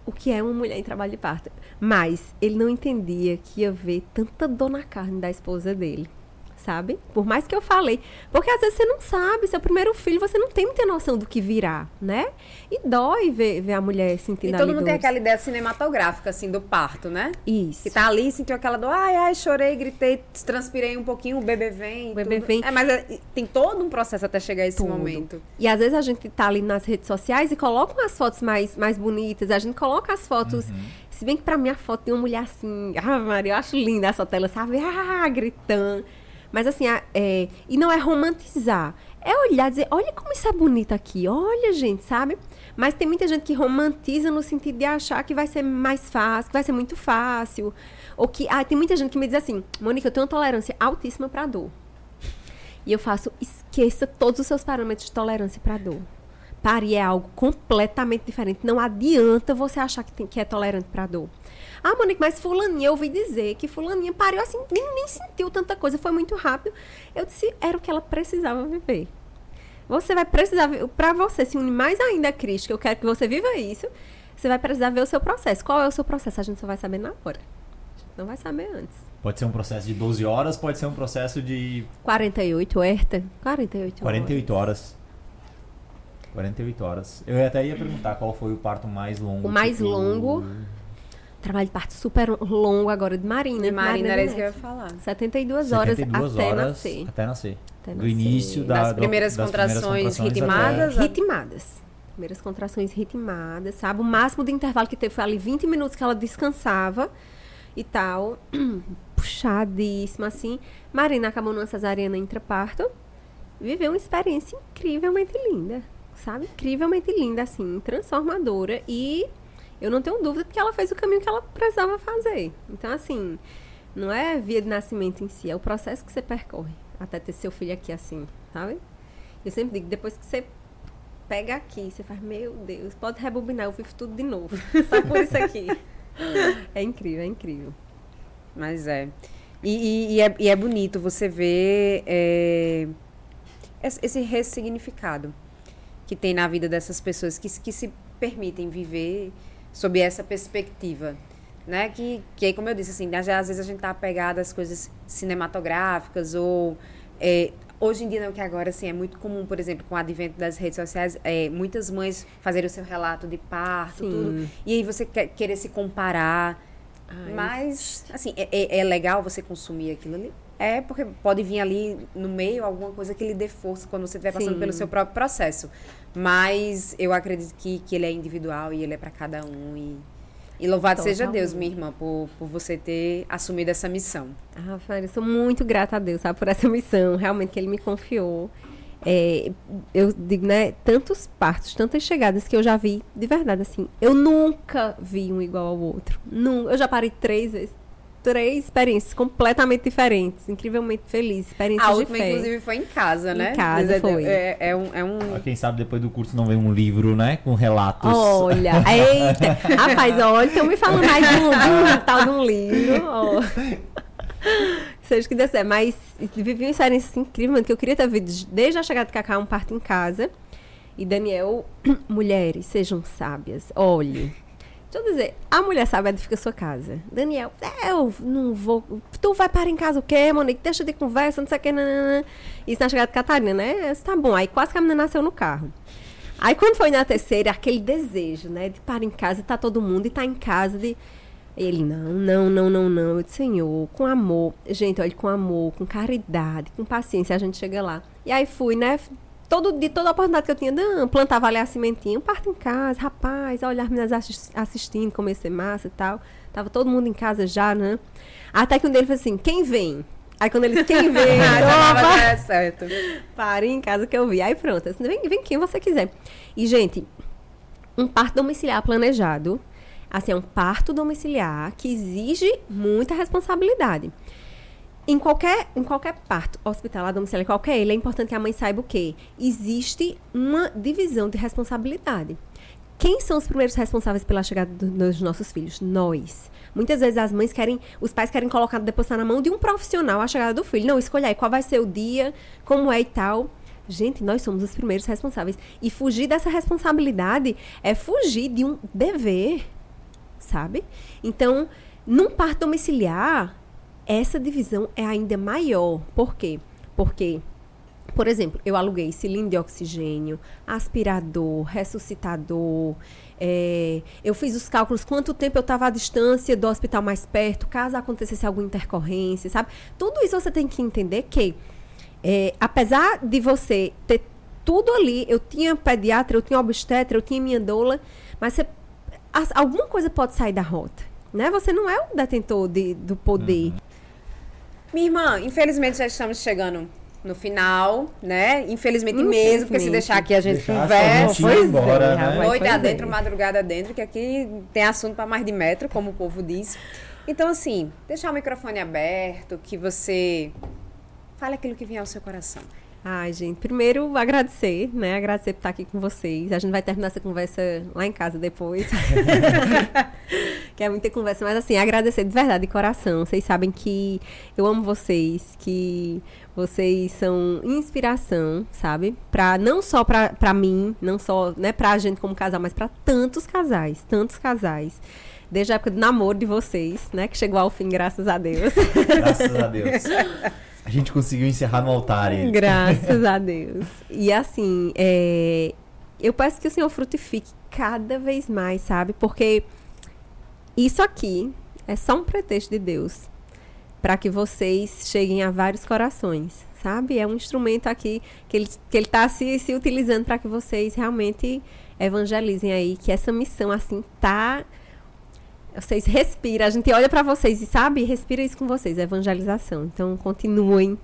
o que é uma mulher em trabalho de parto. Mas ele não entendia que ia ver tanta dor na carne da esposa dele. Sabe? Por mais que eu falei. Porque às vezes você não sabe, seu primeiro filho, você não tem muita noção do que virá, né? E dói ver, ver a mulher sentindo E todo mundo tem aquela ideia cinematográfica, assim, do parto, né? Isso. Que tá ali, sentiu aquela dor, ai, ai, chorei, gritei, transpirei um pouquinho, o bebê vem. O bebê tudo. vem. É, mas é, tem todo um processo até chegar a esse Tudo. momento. E às vezes a gente tá ali nas redes sociais e coloca umas fotos mais, mais bonitas. A gente coloca as fotos. Se bem que pra mim a foto tem uma mulher assim. Ah, Maria, eu acho linda essa tela, sabe? Ah, gritando. Mas assim, é, e não é romantizar. É olhar dizer, olha como isso é bonito aqui. Olha, gente, sabe? Mas tem muita gente que romantiza no sentido de achar que vai ser mais fácil, que vai ser muito fácil. Ou que. Ah, tem muita gente que me diz assim, Mônica, eu tenho uma tolerância altíssima pra dor. E eu faço, esqueça todos os seus parâmetros de tolerância para dor. Parir é algo completamente diferente. Não adianta você achar que, tem, que é tolerante para dor. Ah, Monique, mas fulaninha, eu ouvi dizer que fulaninha pariu assim, nem, nem sentiu tanta coisa, foi muito rápido. Eu disse, era o que ela precisava viver. Você vai precisar, para você se unir mais ainda a Cristo, que eu quero que você viva isso, você vai precisar ver o seu processo. Qual é o seu processo? A gente só vai saber na hora. A gente não vai saber antes. Pode ser um processo de 12 horas, pode ser um processo de 48, Herta? 48 horas. 48 horas. 48 horas. Eu até ia perguntar qual foi o parto mais longo. O mais tu- longo? Trabalho de parto super longo agora de Marina. E Marina era isso que eu ia falar. 72 horas 72 até horas nascer. Até nascer. Até Do nascer. início da, Das do- primeiras das contrações até- ritmadas? Ritmadas. Primeiras contrações ritmadas, sabe? O máximo de intervalo que teve foi ali 20 minutos que ela descansava e tal. Puxadíssima, assim. Marina acabou numa cesariana intraparto. Viveu uma experiência incrivelmente linda, sabe? Incrivelmente linda, assim, transformadora. E eu não tenho dúvida que ela fez o caminho que ela precisava fazer. Então, assim, não é via de nascimento em si, é o processo que você percorre até ter seu filho aqui, assim, sabe? Eu sempre digo, depois que você pega aqui, você faz, meu Deus, pode rebobinar, eu vivo tudo de novo. Só por isso aqui. É incrível, é incrível. Mas é. E, e- e é, e é bonito você ver é, esse ressignificado que tem na vida dessas pessoas que, se- que se permitem viver sob essa perspectiva. Né? Que, que aí, como eu disse, assim, às às vezes a gente tá apegado às coisas cinematográficas ou. é, hoje em dia, não, que agora assim, é muito comum, por exemplo, com o advento das redes sociais, é, muitas mães fazerem o seu relato de parto, Sim. tudo. E aí você quer, querer se comparar. Ai, Mas, assim, é, é- é legal você consumir aquilo ali? É, porque pode vir ali no meio alguma coisa que lhe dê força quando você estiver passando Sim. pelo seu próprio processo. Mas eu acredito que, que ele é individual e ele é para cada um. E, e louvado seja. Deus, minha irmã, por, por você ter assumido essa missão. Ah, Rafael, eu sou muito grata a Deus, sabe, por essa missão, realmente que ele me confiou. É, eu digo, né, tantos partos, tantas chegadas que eu já vi, de verdade, assim, eu nunca vi um igual ao outro. Nunca. Eu já parei três vezes. Três experiências completamente diferentes, incrivelmente felizes, experiências A de última, fé. inclusive, foi em casa, Em né? casa, Mas é- foi. É, é um, é um- Ó, Quem sabe depois do curso não vem um livro, né? Com relatos. Olha, eita, rapaz, olha, estão me falando mais de um, de um tal de um livro. Seja o que der certo, mas vivi uma experiência incrível, mano, que eu queria ter visto desde a chegada de Cacá, um parto em casa. E Daniel, mulheres, sejam sábias. Olhe. Deixa eu dizer, a mulher sábia edifica a sua casa. Daniel, eu não vou. Tu vai para em casa o quê, Monique? Deixa de conversa, não sei o que. Nanana. Isso na chegada de Catarina, né? Disse, Tá bom. Aí quase que a menina nasceu no carro. Aí quando foi na terceira, aquele desejo, né? De parar em casa, tá todo mundo e tá em casa de. Ele, não, não, não, não, não. Eu disse, Senhor, com amor. Gente, olha, com amor, com caridade, com paciência, a gente chega lá. E aí fui, né? Todo, de toda a oportunidade que eu tinha, não, plantava ali a cimentinha, parto em casa, rapaz, olha as meninas assis- assistindo, comecei massa e tal. Tava todo mundo em casa já, né? Até que um deles falou assim, quem vem? Aí quando ele disse, quem vem? Tava é certo. Pare em casa que eu vi. Aí pronto. Assim, vem, vem quem você quiser. E, gente, um parto domiciliar planejado, assim, é um parto domiciliar que exige muita responsabilidade. Em qualquer, em qualquer parto hospitalar, domiciliar, qualquer ele, é importante que a mãe saiba o quê? Existe uma divisão de responsabilidade. Quem são os primeiros responsáveis pela chegada do- dos nossos filhos? Nós. Muitas vezes as mães querem, os pais querem colocar, depositar na mão de um profissional a chegada do filho. Não, escolha aí qual vai ser o dia, como é e tal. Gente, nós somos os primeiros responsáveis. E fugir dessa responsabilidade é fugir de um dever, sabe? Então, num parto domiciliar, essa divisão é ainda maior. Por quê? Porque por exemplo, eu aluguei cilindro de oxigênio, aspirador, ressuscitador. É, eu fiz os cálculos quanto tempo eu estava à distância do hospital mais perto, caso acontecesse alguma intercorrência, sabe? Tudo isso você tem que entender que, é, apesar de você ter tudo ali, eu tinha pediatra, eu tinha obstetra, eu tinha minha doula, mas você, as, alguma coisa pode sair da rota, né? Você não é o detentor de, do poder. Uhum. Minha irmã, infelizmente já estamos chegando no final, né? Infelizmente, Infelizmente. mesmo, porque se deixar aqui a gente deixar conversa. Foi embora, é, né? Noite adentro, madrugada adentro, que aqui tem assunto para mais de metro, como o povo diz. Então, assim, deixar o microfone aberto, que você fale aquilo que vier ao seu coração. Ai, gente, primeiro agradecer, né? Agradecer por estar aqui com vocês. A gente vai terminar essa conversa lá em casa depois. que é muita conversa, mas assim, agradecer de verdade, de coração. Vocês sabem que eu amo vocês, que vocês são inspiração, sabe? Pra, não só pra, pra mim, não só né, pra gente como casal, mas pra tantos casais, tantos casais. Desde a época do namoro de vocês, né? Que chegou ao fim, graças a Deus. Graças a Deus. A gente conseguiu encerrar no altar ele. Graças a Deus. E assim, é, eu peço que o Senhor frutifique cada vez mais, sabe? Porque isso aqui é só um pretexto de Deus para que vocês cheguem a vários corações, sabe? É um instrumento aqui que ele que ele está se, se utilizando para que vocês realmente evangelizem aí, que essa missão assim tá vocês respiram, a gente olha para vocês e sabe, respira isso com vocês, evangelização. Então continuem,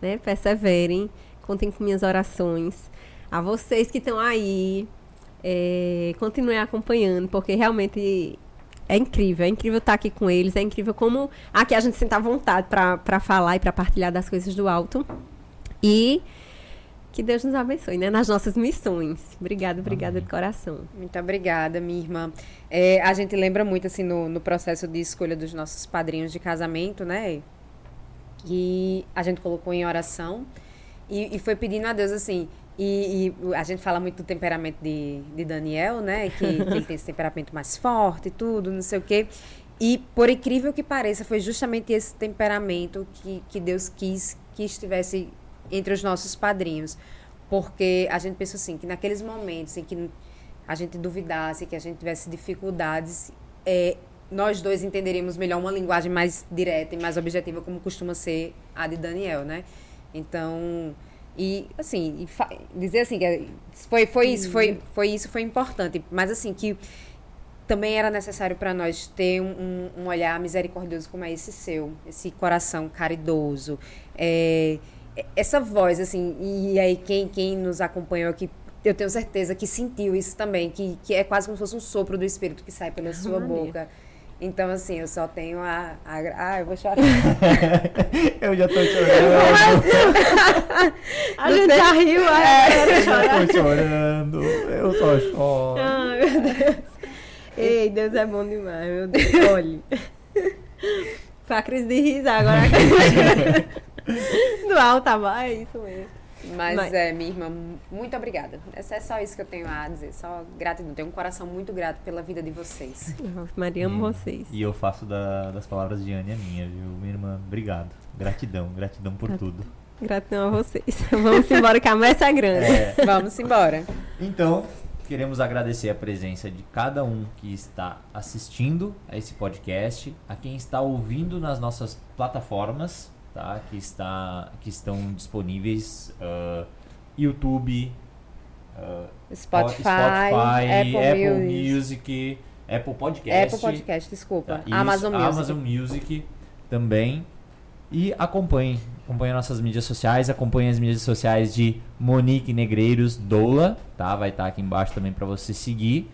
né? Perseverem, contem com minhas orações. A vocês que estão aí, é, continuem acompanhando, porque realmente é incrível, é incrível estar aqui com eles, é incrível como aqui a gente sente à vontade para falar e para partilhar das coisas do alto. E que Deus nos abençoe, né? Nas nossas missões. Obrigada, obrigada de coração. Muito obrigada, minha irmã. É, a gente lembra muito, assim, no, no processo de escolha dos nossos padrinhos de casamento, né? E a gente colocou em oração e, e foi pedindo a Deus, assim, e, e, a gente fala muito do temperamento de, de Daniel, né? Que, que, ele tem esse temperamento mais forte e tudo, não sei o quê. E, por incrível que pareça, foi justamente esse temperamento que, que Deus quis que estivesse entre os nossos padrinhos. Porque a gente pensa assim, que naqueles momentos em que a gente duvidasse, que a gente tivesse dificuldades, é, nós dois entenderíamos melhor uma linguagem mais direta e mais objetiva, como costuma ser a de Daniel, né? Então, e assim, e dizer assim, que foi, foi isso, foi, foi isso, foi importante. Mas assim, que também era necessário para nós ter um, um, olhar misericordioso como é esse seu, esse coração caridoso. É, essa voz, assim, e aí quem, quem nos acompanhou aqui, eu tenho certeza que sentiu isso também, que, que é quase como se fosse um sopro do Espírito que sai pela sua boca. Então, assim, eu só tenho a. a ah, eu vou chorar. eu já tô chorando. a gente já riu, é, eu já tô chorando. Eu só choro. Ai, meu Deus. Ei, Deus é bom demais, meu Deus. Olhe. Foi a crise de risar agora. Do alto, tá é isso mesmo. Mas, Mas, é, minha irmã, muito obrigada. Essa é só isso que eu tenho a dizer, só gratidão. Tenho um coração muito grato pela vida de vocês. Maria, amo vocês. E eu faço da, das palavras de Anne a minha, viu? Minha irmã, obrigado. Gratidão, gratidão por tudo. Gratidão a vocês. Vamos embora que a mesa é grande. É. Vamos embora. Então, queremos agradecer a presença de cada um que está assistindo a esse podcast, a quem está ouvindo nas nossas plataformas tá? Que, está, que estão disponíveis uh, YouTube, uh, Spotify, Spotify, Apple, Apple Music, Music, Apple Podcast. Apple Podcast, desculpa. Tá, Amazon Music. Amazon Music também. E acompanhe, acompanhe nossas mídias sociais, acompanhe as mídias sociais de Monique Negreiros Doula, tá? Vai estar tá aqui embaixo também para você seguir.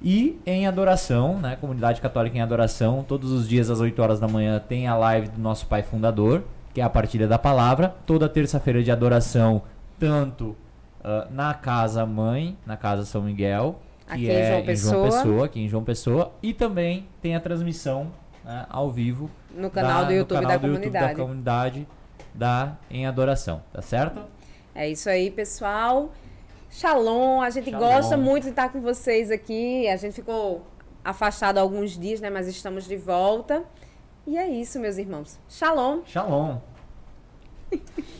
E em adoração, né? Comunidade Católica em Adoração, todos os dias às 8 horas da manhã tem a live do nosso Pai Fundador, que é a partilha da palavra, toda terça-feira de adoração, tanto uh, na casa mãe, na casa São Miguel, que aqui é em João, em João Pessoa, aqui em João Pessoa, e também tem a transmissão né, ao vivo no canal da, do YouTube, canal da, do comunidade. YouTube da comunidade da Em Adoração, tá certo? É isso aí, pessoal. Shalom, a gente Shalom. gosta muito de estar com vocês aqui. A gente ficou afastado alguns dias, né, mas estamos de volta. E é isso, meus irmãos. Shalom. Shalom.